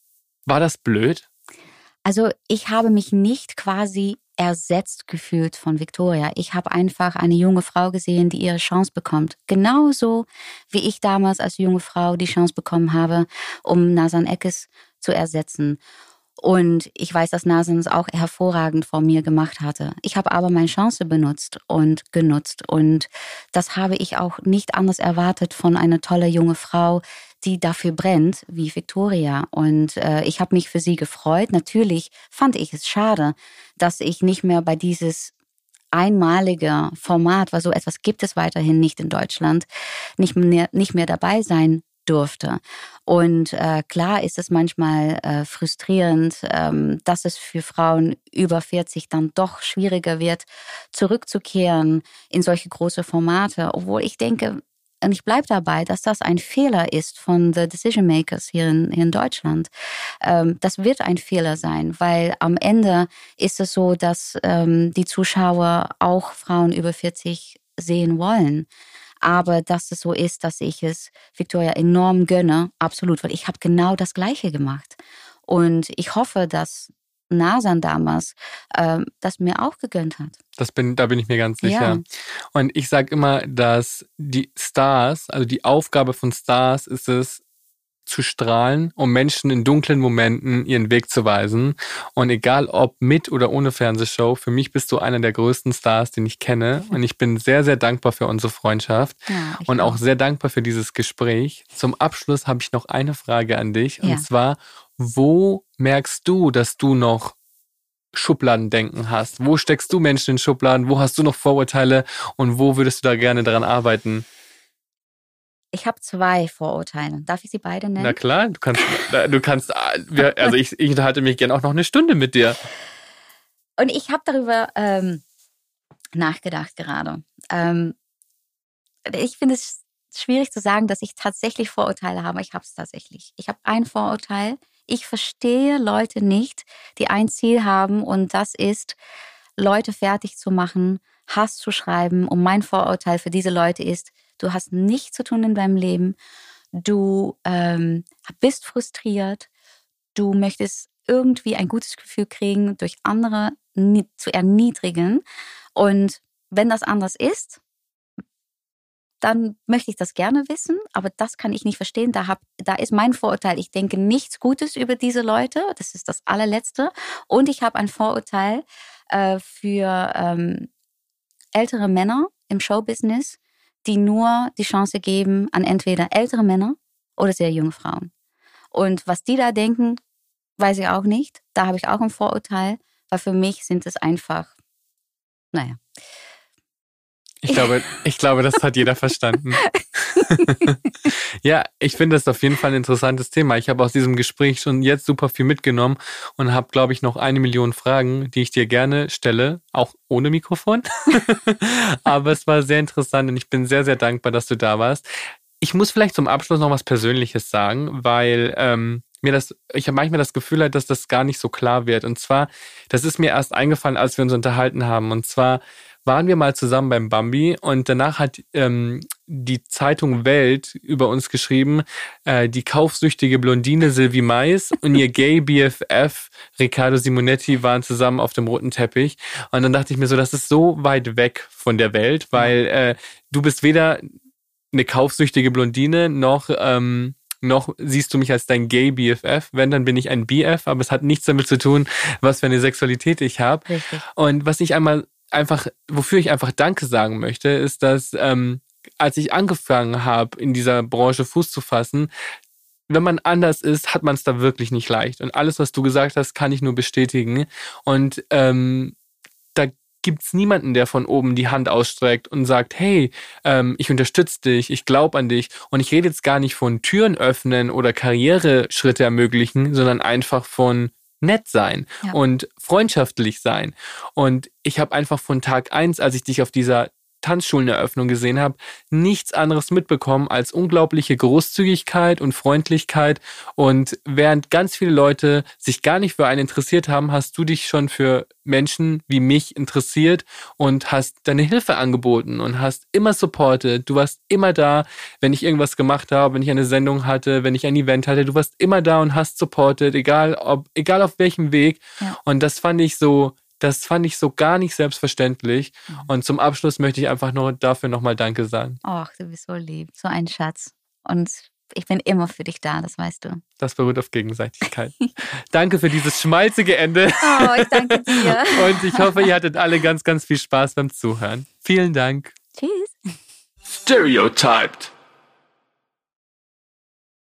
war das blöd? Also ich habe mich nicht quasi ersetzt gefühlt von Victoria. Ich habe einfach eine junge Frau gesehen, die ihre Chance bekommt. Genauso wie ich damals als junge Frau die Chance bekommen habe, um Nasan Eckes zu ersetzen. Und ich weiß, dass Nasan es auch hervorragend vor mir gemacht hatte. Ich habe aber meine Chance benutzt und genutzt. Und das habe ich auch nicht anders erwartet von einer tolle junge Frau, die dafür brennt, wie Victoria. Und äh, ich habe mich für sie gefreut. Natürlich fand ich es schade, dass ich nicht mehr bei dieses einmalige Format, weil so etwas gibt es weiterhin nicht in Deutschland, nicht mehr, nicht mehr dabei sein durfte. Und äh, klar ist es manchmal äh, frustrierend, ähm, dass es für Frauen über 40 dann doch schwieriger wird, zurückzukehren in solche große Formate. Obwohl ich denke, und ich bleibe dabei, dass das ein Fehler ist von the Decision Makers hier in, hier in Deutschland. Ähm, das wird ein Fehler sein, weil am Ende ist es so, dass ähm, die Zuschauer auch Frauen über 40 sehen wollen. Aber dass es so ist, dass ich es Victoria enorm gönne, absolut, weil ich habe genau das Gleiche gemacht. Und ich hoffe, dass Nasan damals äh, das mir auch gegönnt hat. Das bin, da bin ich mir ganz sicher. Ja. Und ich sage immer, dass die Stars, also die Aufgabe von Stars ist es, zu strahlen, um Menschen in dunklen Momenten ihren Weg zu weisen. Und egal ob mit oder ohne Fernsehshow, für mich bist du einer der größten Stars, den ich kenne. Und ich bin sehr, sehr dankbar für unsere Freundschaft ja, und auch sehr dankbar für dieses Gespräch. Zum Abschluss habe ich noch eine Frage an dich. Ja. Und zwar, wo merkst du, dass du noch Schubladendenken hast? Wo steckst du Menschen in Schubladen? Wo hast du noch Vorurteile? Und wo würdest du da gerne daran arbeiten? Ich habe zwei Vorurteile. Darf ich sie beide nennen? Na klar, du kannst, du kannst, also ich, ich unterhalte mich gerne auch noch eine Stunde mit dir. Und ich habe darüber ähm, nachgedacht gerade. Ähm, ich finde es schwierig zu sagen, dass ich tatsächlich Vorurteile habe. Ich habe es tatsächlich. Ich habe ein Vorurteil. Ich verstehe Leute nicht, die ein Ziel haben und das ist, Leute fertig zu machen, Hass zu schreiben. Und mein Vorurteil für diese Leute ist, du hast nichts zu tun in deinem Leben, du ähm, bist frustriert, du möchtest irgendwie ein gutes Gefühl kriegen, durch andere zu erniedrigen. Und wenn das anders ist, dann möchte ich das gerne wissen, aber das kann ich nicht verstehen. Da, hab, da ist mein Vorurteil. Ich denke nichts Gutes über diese Leute. Das ist das allerletzte. Und ich habe ein Vorurteil äh, für ähm, ältere Männer im Showbusiness, die nur die Chance geben an entweder ältere Männer oder sehr junge Frauen. Und was die da denken, weiß ich auch nicht. Da habe ich auch ein Vorurteil, weil für mich sind es einfach, naja, Ich glaube, ich glaube, das hat jeder verstanden. ja, ich finde das auf jeden Fall ein interessantes Thema. Ich habe aus diesem Gespräch schon jetzt super viel mitgenommen und habe, glaube ich, noch eine Million Fragen, die ich dir gerne stelle, auch ohne Mikrofon. Aber es war sehr interessant und ich bin sehr, sehr dankbar, dass du da warst. Ich muss vielleicht zum Abschluss noch was Persönliches sagen, weil ähm, mir das, ich habe manchmal das Gefühl, halt, dass das gar nicht so klar wird. Und zwar, das ist mir erst eingefallen, als wir uns unterhalten haben. Und zwar waren wir mal zusammen beim Bambi und danach hat ähm, die Zeitung Welt über uns geschrieben, äh, die kaufsüchtige Blondine Sylvie Mais und ihr Gay BFF Riccardo Simonetti waren zusammen auf dem roten Teppich. Und dann dachte ich mir so, das ist so weit weg von der Welt, weil äh, du bist weder eine kaufsüchtige Blondine noch ähm, noch siehst du mich als dein Gay BFF. Wenn, dann bin ich ein BF, aber es hat nichts damit zu tun, was für eine Sexualität ich habe. Und was ich einmal einfach, wofür ich einfach Danke sagen möchte, ist, dass ähm, als ich angefangen habe, in dieser Branche Fuß zu fassen, wenn man anders ist, hat man es da wirklich nicht leicht. Und alles, was du gesagt hast, kann ich nur bestätigen. Und ähm, da gibt's niemanden, der von oben die Hand ausstreckt und sagt, hey, ähm, ich unterstütze dich, ich glaube an dich. Und ich rede jetzt gar nicht von Türen öffnen oder Karriereschritte ermöglichen, sondern einfach von nett sein ja. und freundschaftlich sein. Und ich habe einfach von Tag eins, als ich dich auf dieser Tanzschuleneröffnung gesehen habe, nichts anderes mitbekommen als unglaubliche Großzügigkeit und Freundlichkeit. Und während ganz viele Leute sich gar nicht für einen interessiert haben, hast du dich schon für Menschen wie mich interessiert und hast deine Hilfe angeboten und hast immer supportet. Du warst immer da, wenn ich irgendwas gemacht habe, wenn ich eine Sendung hatte, wenn ich ein Event hatte. Du warst immer da und hast supportet, egal ob, egal auf welchem Weg. Ja. Und das fand ich so das fand ich so gar nicht selbstverständlich. Mhm. Und zum Abschluss möchte ich einfach nur dafür nochmal Danke sagen. Ach, du bist so lieb, so ein Schatz. Und ich bin immer für dich da, das weißt du. Das beruht auf Gegenseitigkeit. danke für dieses schmalzige Ende. Oh, ich danke dir. Und ich hoffe, ihr hattet alle ganz, ganz viel Spaß beim Zuhören. Vielen Dank. Tschüss. Stereotyped.